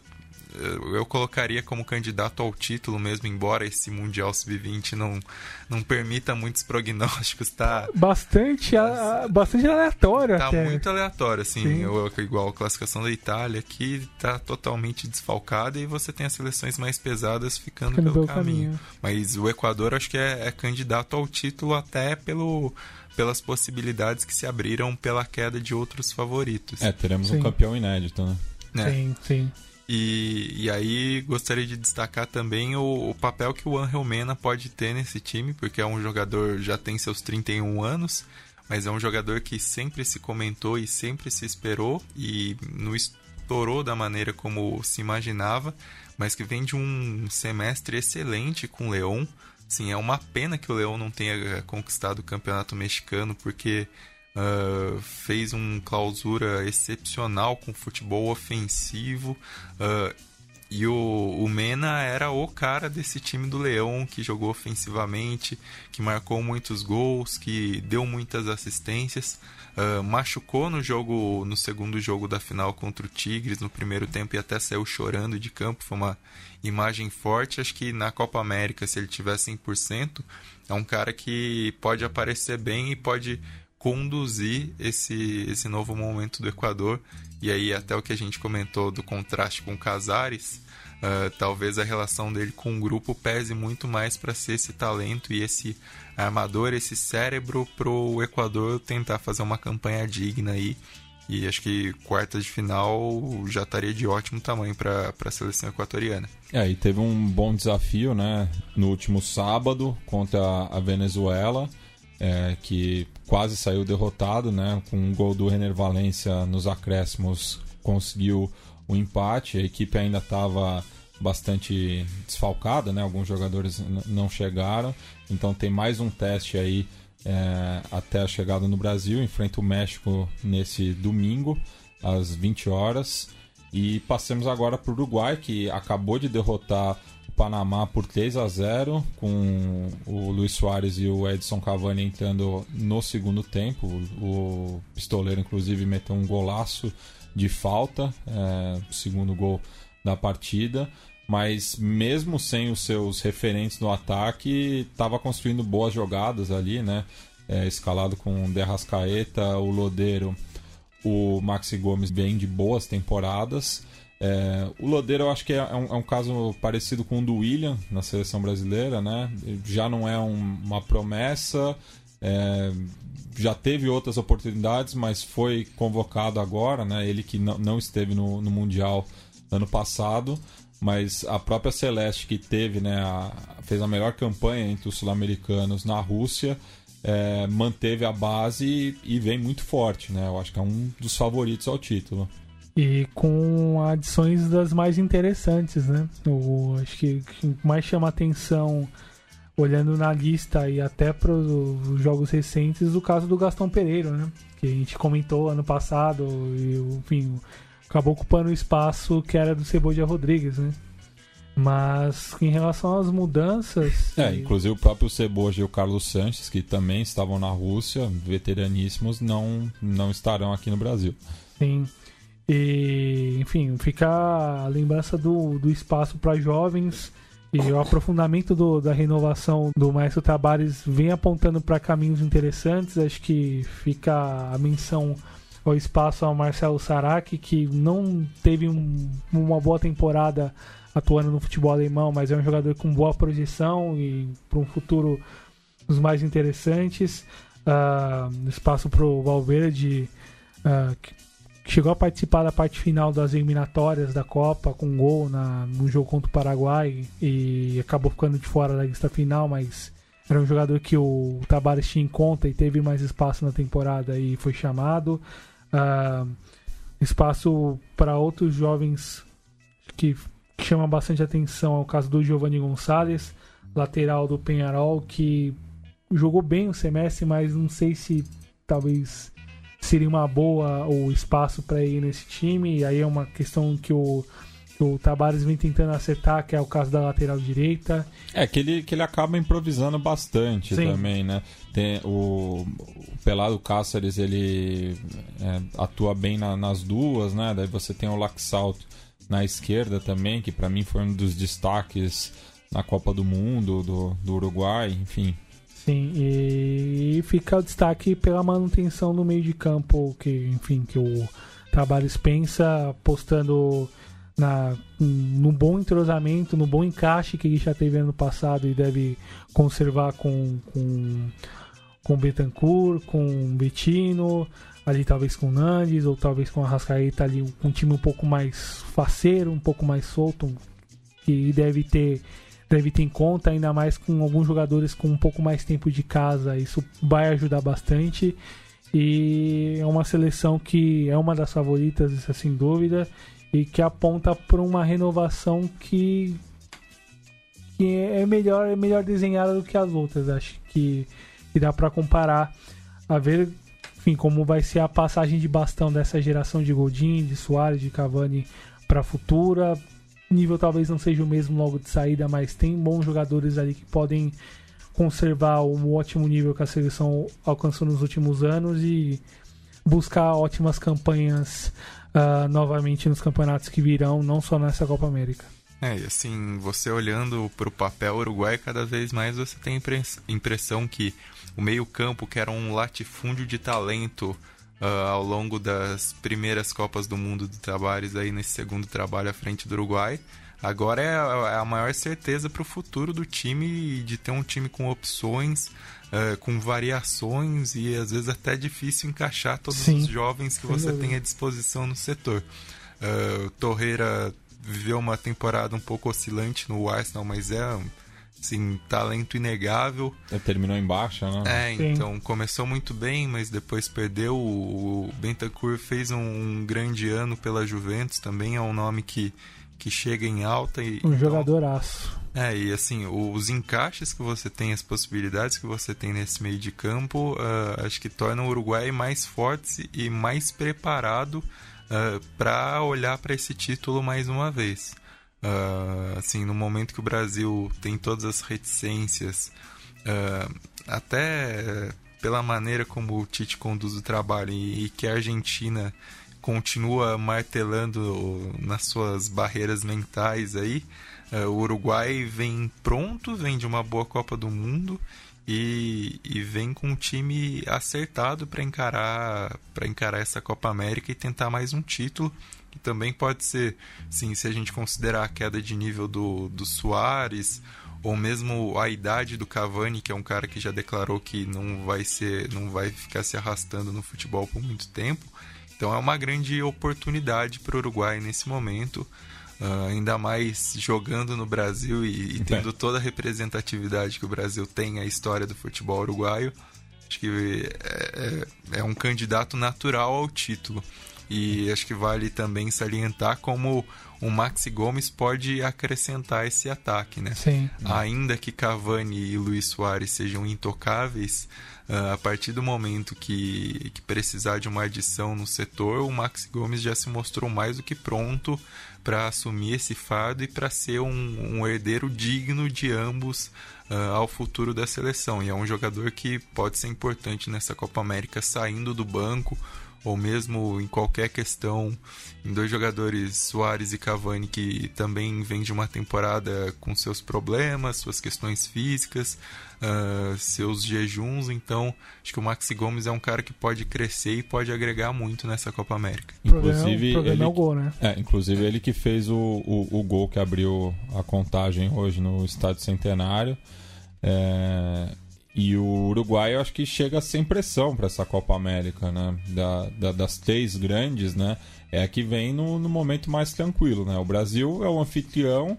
eu colocaria como candidato ao título mesmo, embora esse Mundial Sub-20 não, não permita muitos prognósticos, tá... Bastante, a, bastante aleatório tá até. muito aleatório, assim, eu, igual a classificação da Itália aqui tá totalmente desfalcada e você tem as seleções mais pesadas ficando, ficando pelo, pelo caminho. caminho. Mas o Equador acho que é, é candidato ao título até pelo pelas possibilidades que se abriram pela queda de outros favoritos. É, teremos sim. um campeão inédito, né? É. Sim, sim. E, e aí gostaria de destacar também o, o, papel que o Angel Mena pode ter nesse time, porque é um jogador já tem seus 31 anos, mas é um jogador que sempre se comentou e sempre se esperou e não estourou da maneira como se imaginava, mas que vem de um semestre excelente com o Leão. Sim, é uma pena que o Leão não tenha conquistado o campeonato mexicano, porque Uh, fez um clausura excepcional com futebol ofensivo. Uh, e o, o, Mena era o cara desse time do Leão que jogou ofensivamente, que marcou muitos gols, que deu muitas assistências. Uh, machucou no jogo, no segundo jogo da final contra o Tigres no primeiro tempo e até saiu chorando de campo. Foi uma imagem forte. Acho que na Copa América, se ele tiver 100%, é um cara que pode aparecer bem e pode conduzir esse, esse novo momento do Equador. E aí, até o que a gente comentou do contraste com Casares, uh, talvez a relação dele com o grupo pese muito mais para ser esse talento e esse armador, esse cérebro para o Equador tentar fazer uma campanha digna aí. E acho que quarta de final já estaria de ótimo tamanho para a seleção equatoriana. É, e teve um bom desafio né, no último sábado contra a Venezuela é, que quase saiu derrotado, né? Com um gol do Renner Valência nos acréscimos conseguiu o empate. A equipe ainda estava bastante desfalcada, né? Alguns jogadores não chegaram, então tem mais um teste aí é, até a chegada no Brasil. Enfrenta o México nesse domingo às 20 horas. E passemos agora para o Uruguai, que acabou de derrotar Panamá por 3 a 0 com o Luiz Soares e o Edson Cavani entrando no segundo tempo. O pistoleiro, inclusive, meteu um golaço de falta, é, segundo gol da partida. Mas mesmo sem os seus referentes no ataque, estava construindo boas jogadas ali, né? É, escalado com o Derrascaeta, o Lodeiro, o Maxi Gomes bem de boas temporadas. É, o Lodeiro eu acho que é um, é um, caso parecido com o do William na seleção brasileira, né? Já não é um, uma promessa, é, já teve outras oportunidades, mas foi convocado agora, né? Ele que não, não esteve no, no Mundial ano passado, mas a própria Celeste que teve, né? A, fez a melhor campanha entre os sul-americanos na Rússia. É, manteve a base e, e vem muito forte, né? Eu acho que é um dos favoritos ao título. E com adições das mais interessantes, né? O, acho que mais chama atenção, olhando na lista e até para os jogos recentes, o caso do Gastão Pereira, né? Que a gente comentou ano passado e, enfim, acabou ocupando o espaço que era do Ceboja Rodrigues, né? Mas em relação às mudanças. É, e... inclusive o próprio Ceboja e o Carlos Sanches, que também estavam na Rússia, veteraníssimos, não, não estarão aqui no Brasil. Sim. E, enfim, fica a lembrança do, do espaço para jovens e o aprofundamento do, da renovação do Maestro Tabares vem apontando para caminhos interessantes. Acho que fica a menção ao espaço ao Marcelo Sarac, que não teve um, uma boa temporada atuando no futebol alemão, mas é um jogador com boa projeção e para um futuro dos mais interessantes. Uh, espaço para o Valverde, uh, chegou a participar da parte final das eliminatórias da Copa com gol na, no jogo contra o Paraguai e acabou ficando de fora da lista final, mas era um jogador que o Tabares tinha em conta e teve mais espaço na temporada e foi chamado. Uh, espaço para outros jovens que, que chama bastante atenção é o caso do Giovanni Gonçalves, lateral do Penharol, que jogou bem o semestre, mas não sei se talvez seria uma boa o espaço para ir nesse time. E aí é uma questão que o, o Tabares vem tentando acertar, que é o caso da lateral direita. É, que ele, que ele acaba improvisando bastante Sim. também, né? Tem o, o Pelado Cáceres, ele é, atua bem na, nas duas, né? Daí você tem o Laxalto, na esquerda também, que para mim foi um dos destaques na Copa do Mundo, do, do Uruguai, enfim. Sim, e fica o destaque pela manutenção no meio de campo, que, enfim, que o Trabalhos pensa apostando na, no bom entrosamento, no bom encaixe que ele já teve ano passado e deve conservar com, com, com Betancourt, com Bettino, ali talvez com Nandes, ou talvez com a Rascaeta ali, um, um time um pouco mais faceiro, um pouco mais solto, que deve ter deve ter em conta, ainda mais com alguns jogadores com um pouco mais tempo de casa, isso vai ajudar bastante. E é uma seleção que é uma das favoritas, isso é sem dúvida, e que aponta para uma renovação que, que é melhor é melhor desenhada do que as outras. Acho que, que dá para comparar a ver enfim, como vai ser a passagem de bastão dessa geração de Godin, de Soares, de Cavani para a futura nível talvez não seja o mesmo logo de saída, mas tem bons jogadores ali que podem conservar o ótimo nível que a seleção alcançou nos últimos anos e buscar ótimas campanhas uh, novamente nos campeonatos que virão, não só nessa Copa América. É, e assim, você olhando para o papel uruguai, cada vez mais você tem a impressão que o meio-campo, que era um latifúndio de talento uh, ao longo das primeiras Copas do Mundo de Tabares aí nesse segundo trabalho à frente do Uruguai. Agora é a, é a maior certeza para o futuro do time de ter um time com opções, uh, com variações e às vezes até difícil encaixar todos Sim. os jovens que você tem à disposição no setor. Uh, Torreira viveu uma temporada um pouco oscilante no Arsenal, mas é Sim, talento inegável. É, terminou em baixa, né? É, Sim. então começou muito bem, mas depois perdeu. O Bentancur fez um, grande ano pela Juventus, também é um nome que, que chega em alta. E, um então, jogadoraço. É, e assim, os encaixes que você tem, as possibilidades que você tem nesse meio de campo, uh, acho que tornam o Uruguai mais forte e mais preparado uh, ah, para olhar para esse título mais uma vez. Uh, assim, no momento que o Brasil tem todas as reticências, uh, até pela maneira como o Tite conduz o trabalho e, e que a Argentina continua martelando nas suas barreiras mentais aí, uh, o Uruguai vem pronto, vem de uma boa Copa do Mundo e, e vem com um time acertado para encarar para encarar essa Copa América e tentar mais um título que também pode ser, sim, se a gente considerar a queda de nível do, do Soares, ou mesmo a idade do Cavani, que é um cara que já declarou que não vai ser, não vai ficar se arrastando no futebol por muito tempo. Então é uma grande oportunidade para o Uruguai nesse momento, uh, ainda mais jogando no Brasil e, e tendo toda a representatividade que o Brasil tem a história do futebol uruguaio. Acho que é, é, é um candidato natural ao título. E acho que vale também salientar como o Maxi Gomes pode acrescentar esse ataque, né? Sim. Ainda que Cavani e Luiz Soares sejam intocáveis, uh, a partir do momento que, que precisar de uma adição no setor, o Maxi Gomes já se mostrou mais do que pronto para assumir esse fardo e para ser um, um, herdeiro digno de ambos uh, ao futuro da seleção. E é um jogador que pode ser importante nessa Copa América saindo do banco ou mesmo em qualquer questão, em dois jogadores, Soares e Cavani, que também vêm de uma temporada com seus problemas, suas questões físicas, uh, seus jejuns. Então, acho que o Maxi Gomes é um cara que pode crescer e pode agregar muito nessa Copa América. Inclusive, o ele, é o gol, né? É, inclusive ele que fez o, o, o gol que abriu a contagem hoje no Estádio Centenário. É, e o Uruguai eu acho que chega sem pressão para essa Copa América, né? Da, da, das três grandes, né? É a que vem no, no momento mais tranquilo, né? O Brasil é o anfitrião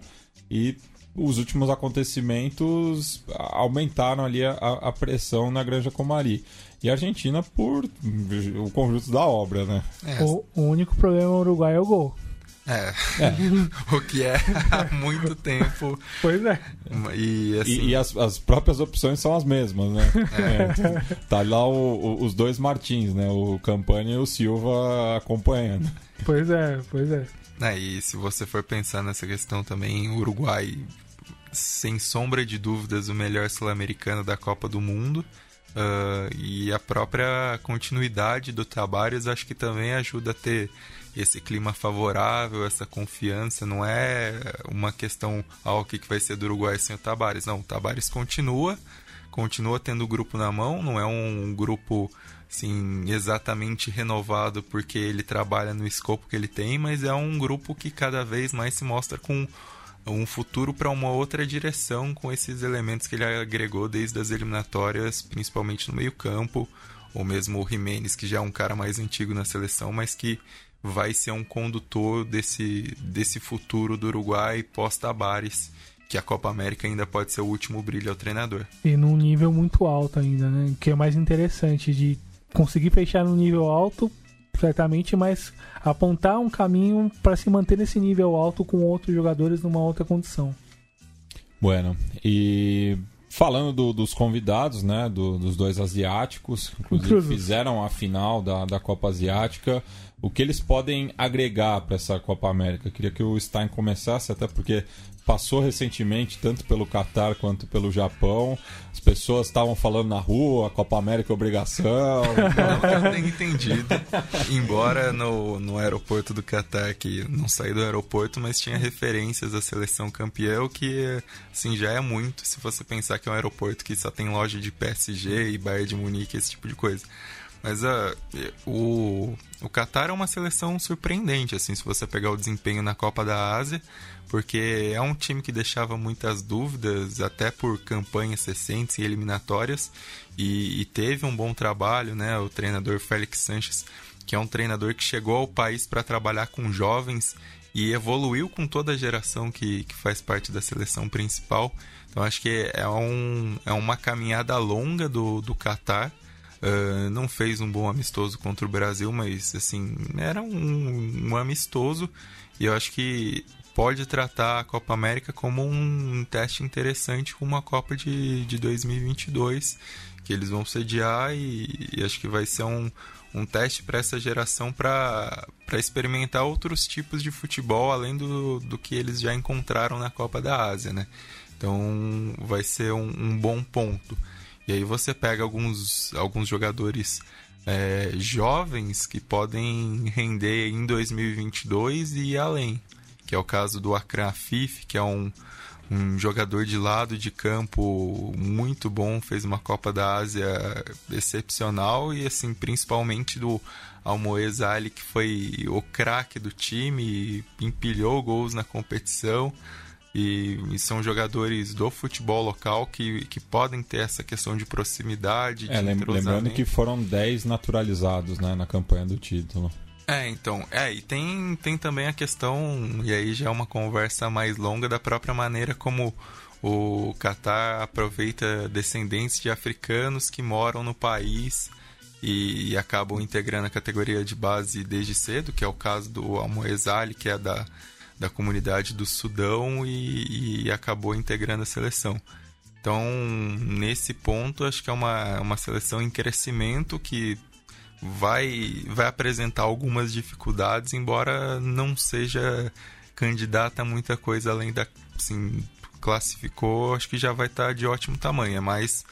e os últimos acontecimentos aumentaram ali a, a pressão na Granja Comari. E a Argentina por o conjunto da obra, né? É. O, o único problema no Uruguai é o gol. É. é. o que é há muito tempo. Pois é. E, assim... e, e as, as, próprias opções são as mesmas, né? É. Tá lá o, o, os dois Martins, né? O Campanha e o Silva acompanhando. Pois é, pois é. é. E se você for pensar nessa questão também, o Uruguai, sem sombra de dúvidas, o melhor sul-americano da Copa do Mundo. Uh, e a própria continuidade do Tabares acho que também ajuda a ter esse clima favorável, essa confiança. Não é uma questão, ah, o que, que vai ser do Uruguai sem o Tabares. Não, o Tabares continua, continua tendo o grupo na mão, não é um grupo assim, exatamente renovado porque ele trabalha no escopo que ele tem, mas é um grupo que cada vez mais se mostra com um futuro para uma outra direção com esses elementos que ele agregou desde as eliminatórias, principalmente no meio-campo, ou mesmo o Jimenez, que já é um cara mais antigo na seleção, mas que vai ser um condutor desse, desse futuro do Uruguai pós-Tabares, que a Copa América ainda pode ser o último brilho ao treinador. E num nível muito alto ainda, né? Que é mais interessante de conseguir fechar num nível alto, certamente, mas apontar um caminho para se manter nesse nível alto com outros jogadores numa outra condição. Bueno, e falando do, dos convidados, né, do, dos dois asiáticos, inclusive fizeram a final da, da Copa Asiática, o que eles podem agregar para essa Copa América? Queria que o Stein começasse, até porque passou recentemente, tanto pelo Catar quanto pelo Japão. As pessoas estavam falando na rua, a Copa América é obrigação. Não, eu tenho entendido. Embora no, no aeroporto do Catar, que não saí do aeroporto, mas tinha referências à seleção campeã, o que assim, já é muito se você pensar que é um aeroporto que só tem loja de PSG e Bayern de Munique, esse tipo de coisa. Mas uh, o, o Qatar é uma seleção surpreendente, assim, se você pegar o desempenho na Copa da Ásia, porque é um time que deixava muitas dúvidas, até por campanhas recentes e eliminatórias, e, e teve um bom trabalho, né? O treinador Félix Sanches, que é um treinador que chegou ao país para trabalhar com jovens e evoluiu com toda a geração que, que faz parte da seleção principal. Então acho que é, um, é uma caminhada longa do, do Qatar Uh, não fez um bom amistoso contra o Brasil, mas assim, era um, um, amistoso e eu acho que pode tratar a Copa América como um teste interessante com uma Copa de, de 2022 que eles vão sediar e, e acho que vai ser um, um teste para essa geração para experimentar outros tipos de futebol além do, do que eles já encontraram na Copa da Ásia, né? Então vai ser um, um bom ponto. E aí você pega alguns, alguns jogadores é, jovens que podem render em 2022 e além. Que é o caso do Akran Afif, que é um, um jogador de lado de campo muito bom, fez uma Copa da Ásia excepcional e assim, principalmente do Almoez Ali, que foi o craque do time, empilhou gols na competição. E, e, são jogadores do futebol local que, que podem ter essa questão de proximidade. É, de lembrando que foram 10 naturalizados né, na campanha do título. É, então, é, e tem, tem também a questão, e aí já é uma conversa mais longa, da própria maneira como o Catar aproveita descendentes de africanos que moram no país e, e, acabam integrando a categoria de base desde cedo, que é o caso do Almoezali, que é da da comunidade do Sudão e, e, acabou integrando a seleção. Então, nesse ponto, acho que é uma, uma seleção em crescimento que vai, vai apresentar algumas dificuldades, embora não seja candidata a muita coisa além da. Assim, classificou, acho que já vai estar de ótimo tamanho. É mais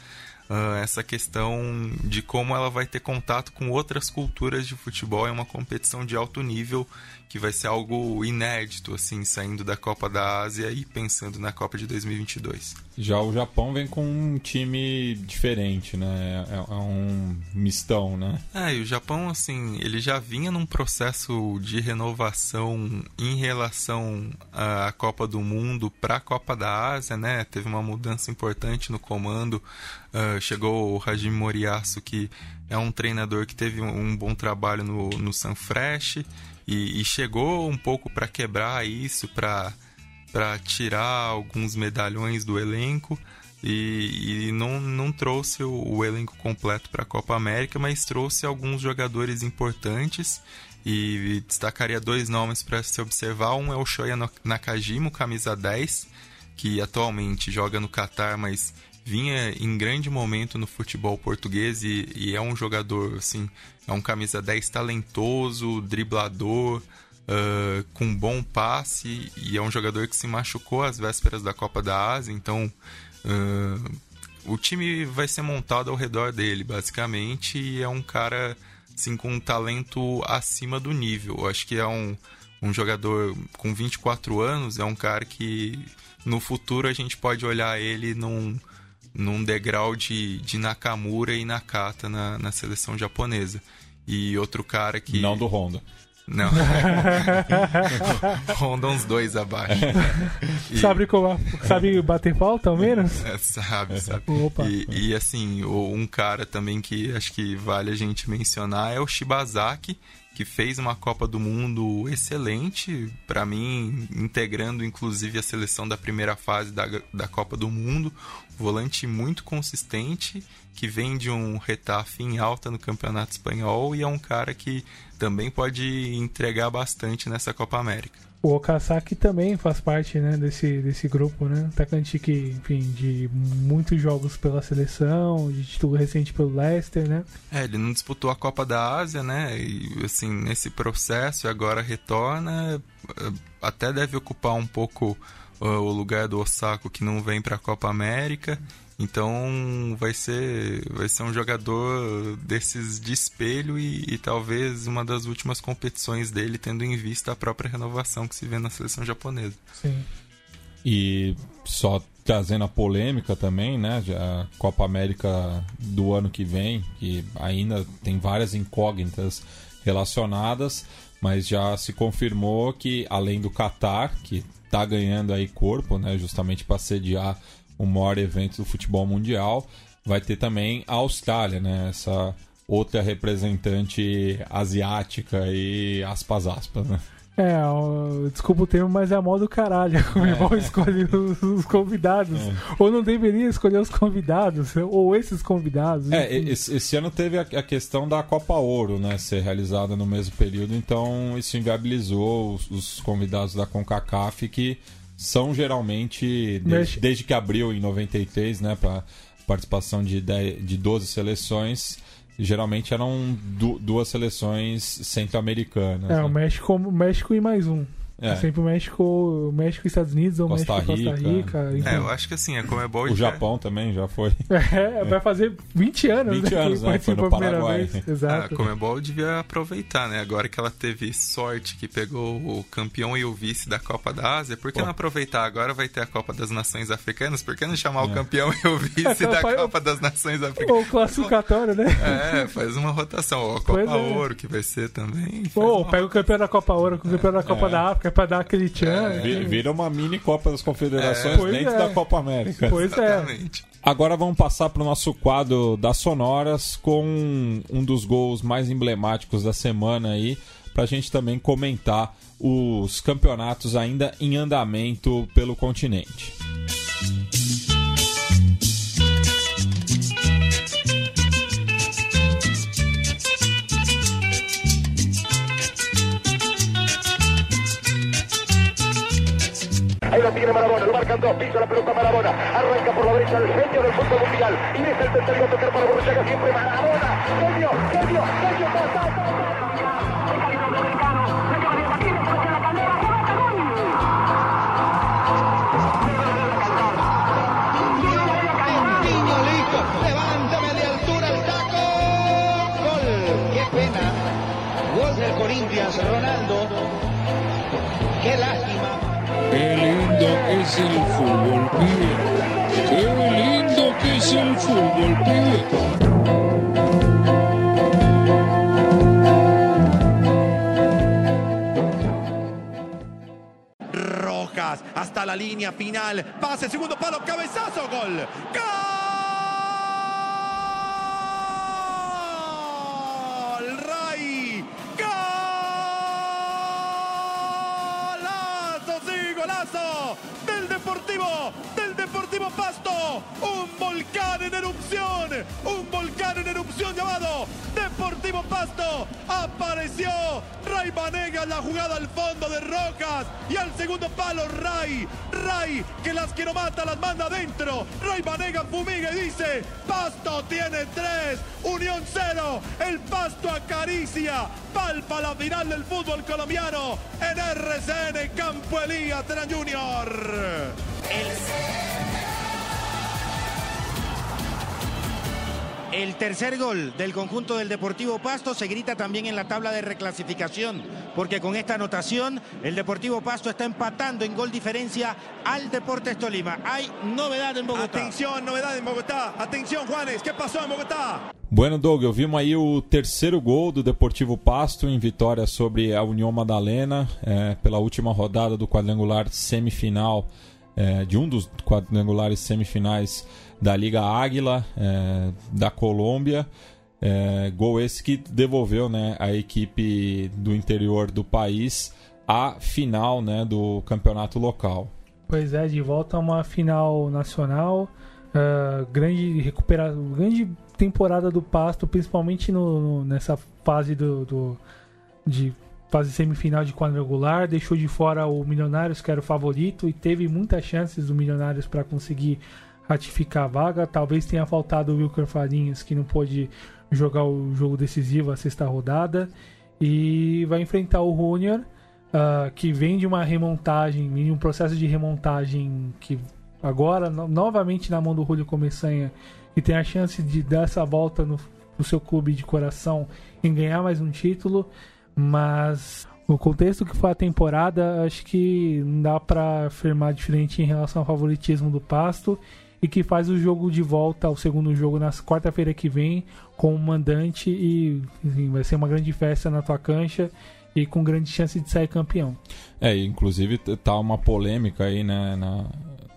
uh, essa questão de como ela vai ter contato com outras culturas de futebol em uma competição de alto nível que vai ser algo inédito, assim, saindo da Copa da Ásia e pensando na Copa de 2022. Já o Japão vem com um time diferente, né? É, é um mistão, né? É, e o Japão, assim, ele já vinha num processo de renovação em relação à Copa do Mundo para a Copa da Ásia, né? Teve uma mudança importante no comando. Uh, chegou o Hajime Moriyasu, que é um treinador que teve um bom trabalho no, no Sanfrecce e, e chegou um pouco para quebrar isso, para tirar alguns medalhões do elenco. E, e, não, não trouxe o, o elenco completo para a Copa América, mas trouxe alguns jogadores importantes e destacaria dois nomes para se observar. Um é o Shoya Nakajima, camisa 10, que atualmente joga no Catar, mas vinha em grande momento no futebol português e, e é um jogador, assim, é um camisa 10 talentoso, driblador, uh, com bom passe e é um jogador que se machucou às vésperas da Copa da Ásia, então uh, o time vai ser montado ao redor dele, basicamente, e é um cara sim com um talento acima do nível. Eu acho que é um, um jogador com 24 anos, é um cara que no futuro a gente pode olhar ele num, num degrau de, de Nakamura e Nakata na, na seleção japonesa. E outro cara que. Não do Honda. Não. Honda uns dois abaixo. E... Sabe, como, sabe bater falta, ao menos? É, sabe, sabe. Opa. E, e assim, um cara também que acho que vale a gente mencionar é o Shibazaki, que fez uma Copa do Mundo excelente, para mim, integrando inclusive a seleção da primeira fase da, da Copa do Mundo. Volante muito consistente, que vem de um Retafe em alta no Campeonato Espanhol e é um cara que também pode entregar bastante nessa Copa América. O Okazaki também faz parte né, desse, desse grupo, né? Atacante que, enfim, de muitos jogos pela seleção, de título recente pelo Leicester, né? É, ele não disputou a Copa da Ásia, né? E, assim, nesse processo, agora retorna, eh, até deve ocupar um pouco o lugar do Osako que não vem para a Copa América. Então vai ser, vai ser um jogador desses de espelho e, e, talvez uma das últimas competições dele, tendo em vista a própria renovação que se vê na seleção japonesa. Sim. E só trazendo a polêmica também, né? A Copa América do ano que vem, que ainda tem várias incógnitas relacionadas, mas já se confirmou que além do Qatar, que está ganhando aí corpo, né, justamente para sediar o maior evento do futebol mundial. Vai ter também a Austrália, né? Essa outra representante asiática e aspas aspas, né? É, desculpa o termo, mas é a moda do caralho. Como é. escolher os, os convidados. É. Ou não deveria escolher os convidados, ou esses convidados. É, esse, esse, ano teve a, a, questão da Copa Ouro, né? Ser realizada no mesmo período, então isso inviabilizou os, os convidados da CONCACAF que são geralmente, desde, desde que abriu em 93, né, para participação de, 10, de 12 seleções, geralmente eram du duas seleções centro-americanas. É, né? o México, o México e mais um. É. Sempre o México, México e Estados Unidos, ou Costa México e Costa Rica. Então. É, eu acho que assim, a Comebol O já... Japão também já foi. É, vai fazer 20 anos, 20 né, anos, né? Foi no Paraguai. Vez. Exato. A Comebol devia aproveitar, né? Agora que ela teve sorte que pegou o campeão e o vice da Copa da Ásia, por que Pô. não aproveitar? Agora vai ter a Copa das Nações Africanas, por que não chamar é. o campeão e o vice da Copa das Nações Africanas? Ou classificatório, né? É, faz uma rotação. Ou a Copa é. Ouro, que vai ser também. Ou pega o campeão da Copa Ouro com o campeão da Copa é. da África pra dar aquele tchan é, vira uma mini Copa das Confederações é, dentro da Copa América. Pois Exatamente. é. Agora vamos passar para o nosso quadro das sonoras com um dos gols mais emblemáticos da semana aí, para a gente também comentar os campeonatos ainda em andamento pelo continente. Ahí lo tiene Marabona, lo marcan dos, pisa la pelota Marabona, arranca por la derecha el genio del fútbol mundial. Y deja el tercero tocar para Borruchaga siempre Marabona, genio, genio, genio, el fútbol, pibe. Qué lindo que es el fútbol, pibe. Rojas hasta la línea final. Pase, segundo palo, cabezazo, gol. ¡Gol! Un volcán en erupción, un volcán en erupción llamado Deportivo Pasto. Apareció Ray Banega en la jugada al fondo de Rojas y al segundo palo Ray, Ray que las quiero mata, las manda adentro. Ray Banega fumiga y dice, Pasto tiene tres, Unión cero, el Pasto acaricia, palpa la final del fútbol colombiano en RCN Campo Elías Junior. Tercer gol del conjunto del Deportivo Pasto se grita también en la tabla de reclasificación, porque con esta anotación el Deportivo Pasto está empatando en gol diferencia al Deportes Tolima. Hay novedad en Bogotá. Atención, novedad en Bogotá. Atención, Juanes, ¿qué pasó en Bogotá? Bueno, Doug, ouvimos aí o terceiro gol do Deportivo Pasto em vitória sobre a União Madalena é, pela última rodada do quadrangular semifinal, é, de um dos quadrangulares semifinais da Liga Águila é, da Colômbia. É, gol esse que devolveu né, a equipe do interior do país à final né, do campeonato local. Pois é, de volta a uma final nacional. Uh, grande recuperação, grande temporada do Pasto, principalmente no, no, nessa fase do, do, de fase semifinal de quadrangular, deixou de fora o Milionários, que era o favorito, e teve muitas chances do Milionários para conseguir ratificar a vaga. Talvez tenha faltado o Wilker Farinhas, que não pôde jogar o jogo decisivo a sexta rodada. E vai enfrentar o Junior, uh, que vem de uma remontagem, em um processo de remontagem que agora, no, novamente na mão do Julio Começanha, que tem a chance de dar essa volta no, no seu clube de coração em ganhar mais um título. Mas o contexto que foi a temporada, acho que não dá para afirmar diferente em relação ao favoritismo do Pasto e que faz o jogo de volta, o segundo jogo, na quarta-feira que vem, com o mandante e enfim, vai ser uma grande festa na tua cancha e com grande chance de sair campeão. É, inclusive tá uma polêmica aí, né, na,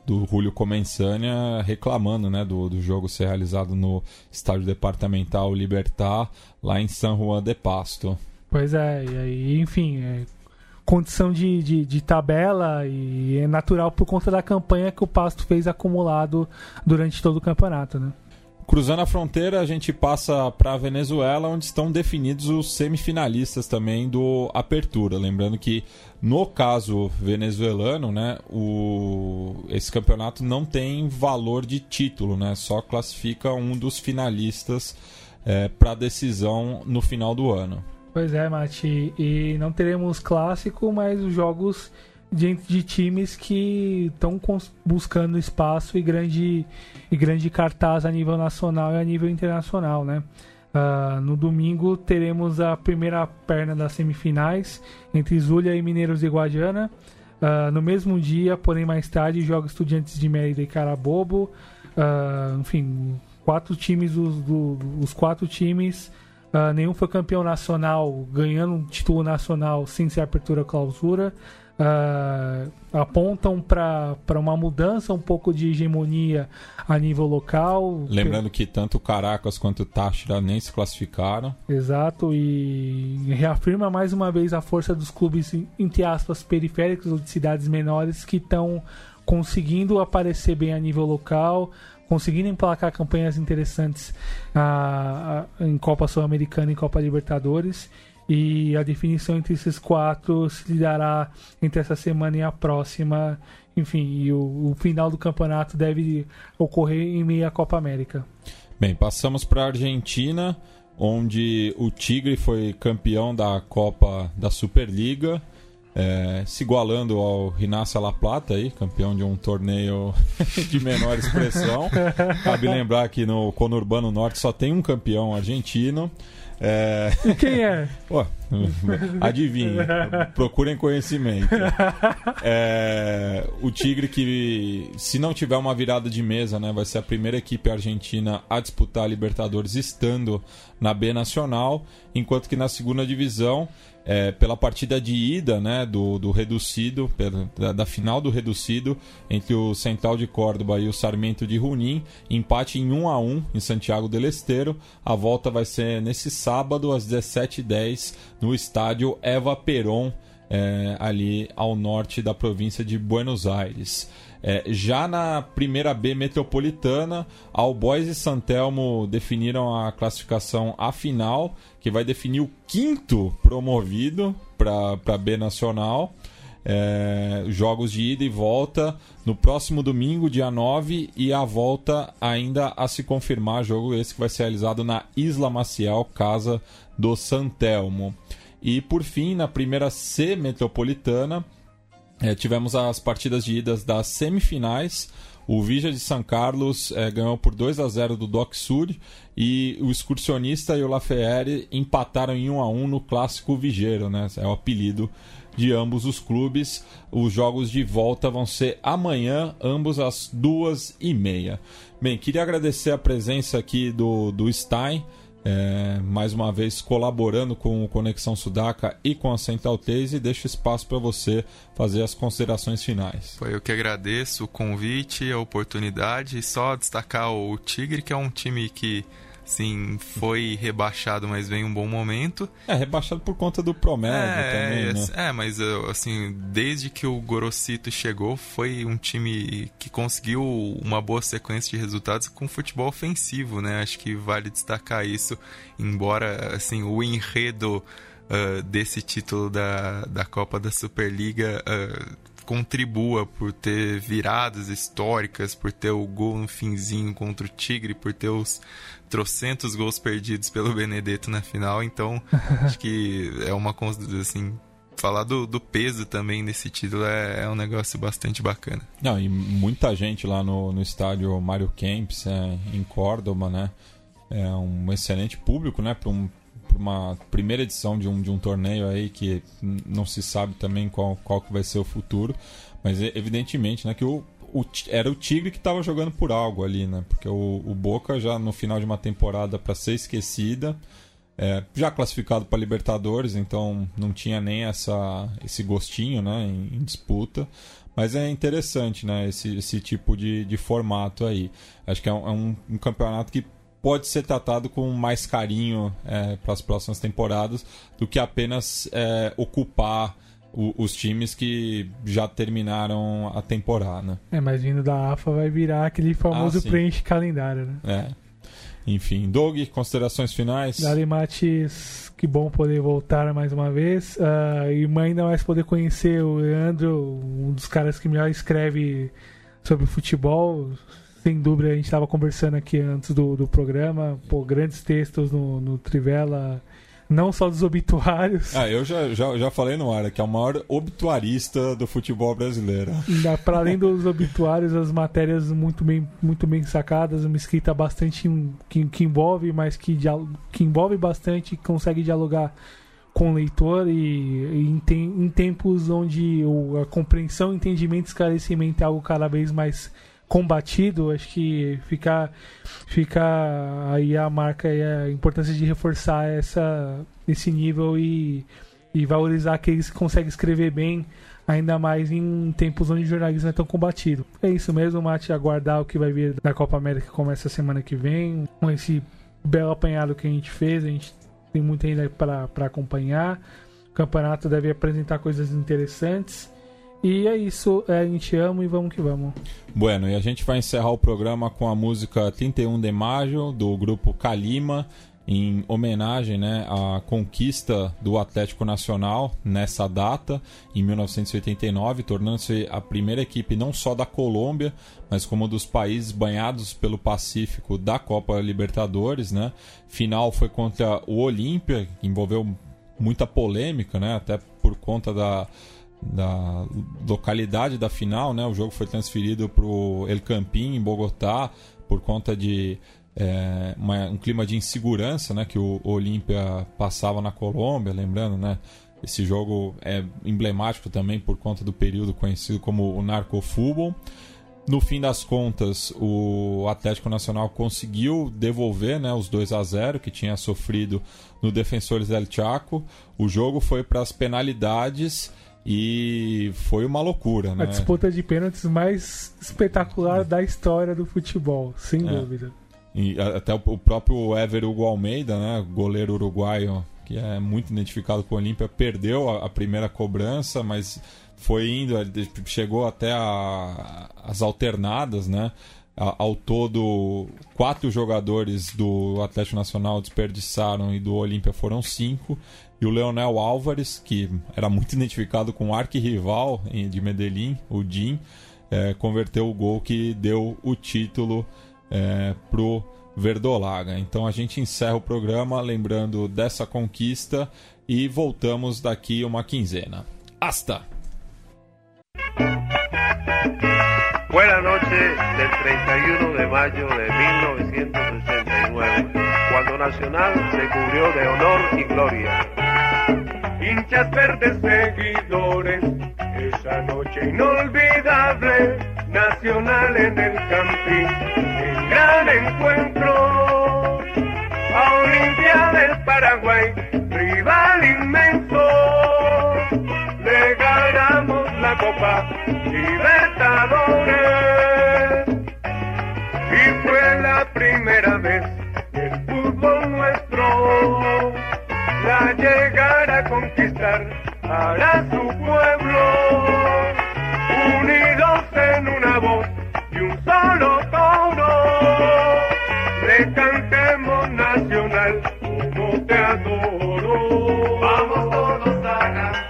do Julio Comensânia reclamando, né, do, do jogo ser realizado no estádio departamental Libertar, lá em San Juan de Pasto. Pois é, e aí, enfim, é, condição de, de, de, tabela e é natural por conta da campanha que o Pasto fez acumulado durante todo o campeonato, né? Cruzando a fronteira, a gente passa para a Venezuela, onde estão definidos os semifinalistas também do Apertura. Lembrando que no caso venezuelano, né, o... esse campeonato não tem valor de título, né, só classifica um dos finalistas é, para decisão no final do ano. Pois é, Mati. E não teremos clássico, mas os jogos diante de times que estão buscando espaço e grande, e grande cartaz a nível nacional e a nível internacional, né? Uh, no domingo teremos a primeira perna das semifinais entre Zulia e Mineiros de Guadiana. Uh, no mesmo dia, porém mais tarde, joga Estudiantes de Mérida e Carabobo. Uh, enfim, quatro times, os, do, os quatro times Uh, nenhum foi campeão nacional, ganhando um título nacional sem ser apertura clausura. Uh, apontam para uma mudança um pouco de hegemonia a nível local. Lembrando que tanto Caracas quanto Táchira nem se classificaram. Exato, e reafirma mais uma vez a força dos clubes, entre aspas, periféricos ou de cidades menores que estão conseguindo aparecer bem a nível local, conseguindo emplacar campanhas interessantes em Copa Sul-Americana e Copa Libertadores. E a definição entre esses quatro se dará entre essa semana e a próxima. Enfim, e o, o final do campeonato deve ocorrer em meio à Copa América. Bem, passamos para a Argentina, onde o Tigre foi campeão da Copa da Superliga é, se igualando ao Rinácia La Plata, aí, campeão de um torneio de menor expressão. Cabe lembrar que no Conurbano Norte só tem um campeão argentino. É... E quem é? Pô, adivinhe, procurem conhecimento. É... O Tigre que, se não tiver uma virada de mesa, né, vai ser a primeira equipe argentina a disputar a Libertadores estando na B Nacional, enquanto que na segunda divisão é, pela partida de ida né, do, do reducido, da, da, final do reducido, entre o Central de Córdoba e o Sarmento de Junín, empate em 1 a 1 em Santiago del Estero. A volta vai ser nesse sábado às 17h10 no estádio Eva Peron, é, ali ao norte da província de Buenos Aires. É, já na primeira B metropolitana, Albois e Santelmo definiram a classificação a final, que vai definir o quinto promovido para a B Nacional. É, jogos de ida e volta no próximo domingo, dia 9, e a volta ainda a se confirmar. Jogo esse que vai ser realizado na Isla Maciel, casa do Santelmo. E por fim, na primeira C metropolitana, é, tivemos as partidas de idas das semifinais, O Vija de São Carlos é, ganhou por 2 a 0 do Doc Sud e o Excursionista e o Lafayette empataram em 1 a 1 no clássico Vigeiro, né? É o apelido de ambos os clubes. Os jogos de volta vão ser amanhã, ambos às duas e meia. Bem, queria agradecer a presença aqui do, do Stein. É, mais uma vez colaborando com o Conexão Sudaca e com a Central 3 e deixo espaço para você fazer as considerações finais. Foi eu que agradeço o convite, a oportunidade e só destacar o Tigre, que é um time que Sim, foi rebaixado, mas vem um bom momento. É, rebaixado por conta do Promed é, também, né? É, mas assim, desde que o Gorosito chegou, foi um time que conseguiu uma boa sequência de resultados com futebol ofensivo, né? Acho que vale destacar isso, embora assim, o enredo uh, desse título da, da Copa da Superliga uh, contribua por ter viradas históricas, por ter o gol no finzinho contra o Tigre, por ter os trocentos gols perdidos pelo Benedetto na final. Então, acho que é uma assim, falar do, do, peso também desse título é, é, um negócio bastante bacana. Não, e muita gente lá no, no estádio Mário Kempis, é, em Córdoba, né? É um excelente público, né? Para um, uma primeira edição de um, de um torneio aí que não se sabe também qual, qual que vai ser o futuro, mas evidentemente né, que o, o, era o Tigre que estava jogando por algo ali, né? Porque o, o Boca já no final de uma temporada para ser esquecida, é, já classificado para Libertadores, então não tinha nem essa, esse gostinho né, em, em, disputa. Mas é interessante né, esse, esse tipo de, de formato aí. Acho que é um, é um, um campeonato que pode ser tratado com mais carinho é, para as próximas temporadas do que apenas é, ocupar o, os times que já terminaram a temporada. É, mas vindo da AFA vai virar aquele famoso ah, preenche calendário, né? É. Enfim, Doug, considerações finais? Dali Matis, que bom poder voltar mais uma vez. Uh, e ainda mais poder conhecer o Leandro, um dos caras que melhor escreve sobre futebol, sem dúvida, a gente estava conversando aqui antes do, do programa, pô, grandes textos no, no Trivela, não só dos obituários. Ah, eu já, já, já falei no ar, que é o maior obituarista do futebol brasileiro. Para além dos obituários, as matérias muito bem, muito bem sacadas, uma escrita bastante que, que envolve, mas que, que envolve bastante, consegue dialogar com o leitor e, e em, tem, em, tempos onde o, a compreensão, entendimento e esclarecimento é algo cada vez mais combatido, acho que fica, fica aí a marca e a importância de reforçar essa, esse nível e, e valorizar aqueles que conseguem escrever bem, ainda mais em tempos onde o jornalismo é tão combatido. É isso mesmo, Mate, aguardar o que vai vir da Copa América que começa semana que vem, com esse belo apanhado que a gente fez, a gente tem muito ainda para acompanhar. O campeonato deve apresentar coisas interessantes. E é isso, é, a gente ama e vamos que vamos. Bueno, e a gente vai encerrar o programa com a música 31 de Maio, do grupo Kalima, em homenagem né, à conquista do Atlético Nacional nessa data, em 1989, tornando-se a primeira equipe não só da Colômbia, mas como dos países banhados pelo Pacífico da Copa Libertadores. Né? Final foi contra o Olímpia, que envolveu muita polêmica, né, até por conta da da localidade da final, né? O jogo foi transferido para o El Campín, em Bogotá, por conta de é, uma, um clima de insegurança, né? Que o, Olímpia passava na Colômbia, lembrando, né? Esse jogo é emblemático também por conta do período conhecido como o narcofútbol. No fim das contas, o Atlético Nacional conseguiu devolver né, os 2 a 0 que tinha sofrido no Defensores del Chaco. O jogo foi para as penalidades e foi uma loucura, né? A disputa de pênaltis mais espetacular da história do futebol, sem é. dúvida. E até o próprio Ever Hugo Almeida, né, goleiro uruguaio, que é muito identificado com o Olímpia, perdeu a, a, primeira cobrança, mas foi indo, chegou até a, as alternadas, né? Ao todo, quatro jogadores do Atlético Nacional desperdiçaram e do Olímpia foram cinco e o Leonel Álvares, que era muito identificado com o arquirrival de Medellín, o Jim, é, converteu o gol que deu o título é, pro Verdolaga. Então a gente encerra o programa lembrando dessa conquista e voltamos daqui uma quinzena. Hasta! Buenas noches del 31 de mayo de 1960. Nacional se cubrió de honor y gloria. Hinchas verdes seguidores, esa noche inolvidable, Nacional en el Campín, el gran encuentro. A Olimpia del Paraguay, rival inmenso, le ganamos la copa Libertadores. Y fue la primera vez rumbo nuestro. La llegará a conquistar hará su pueblo. Unidos en una voz y un solo tono. Le cantemos nacional como te adoro. Vamos todos a ganar.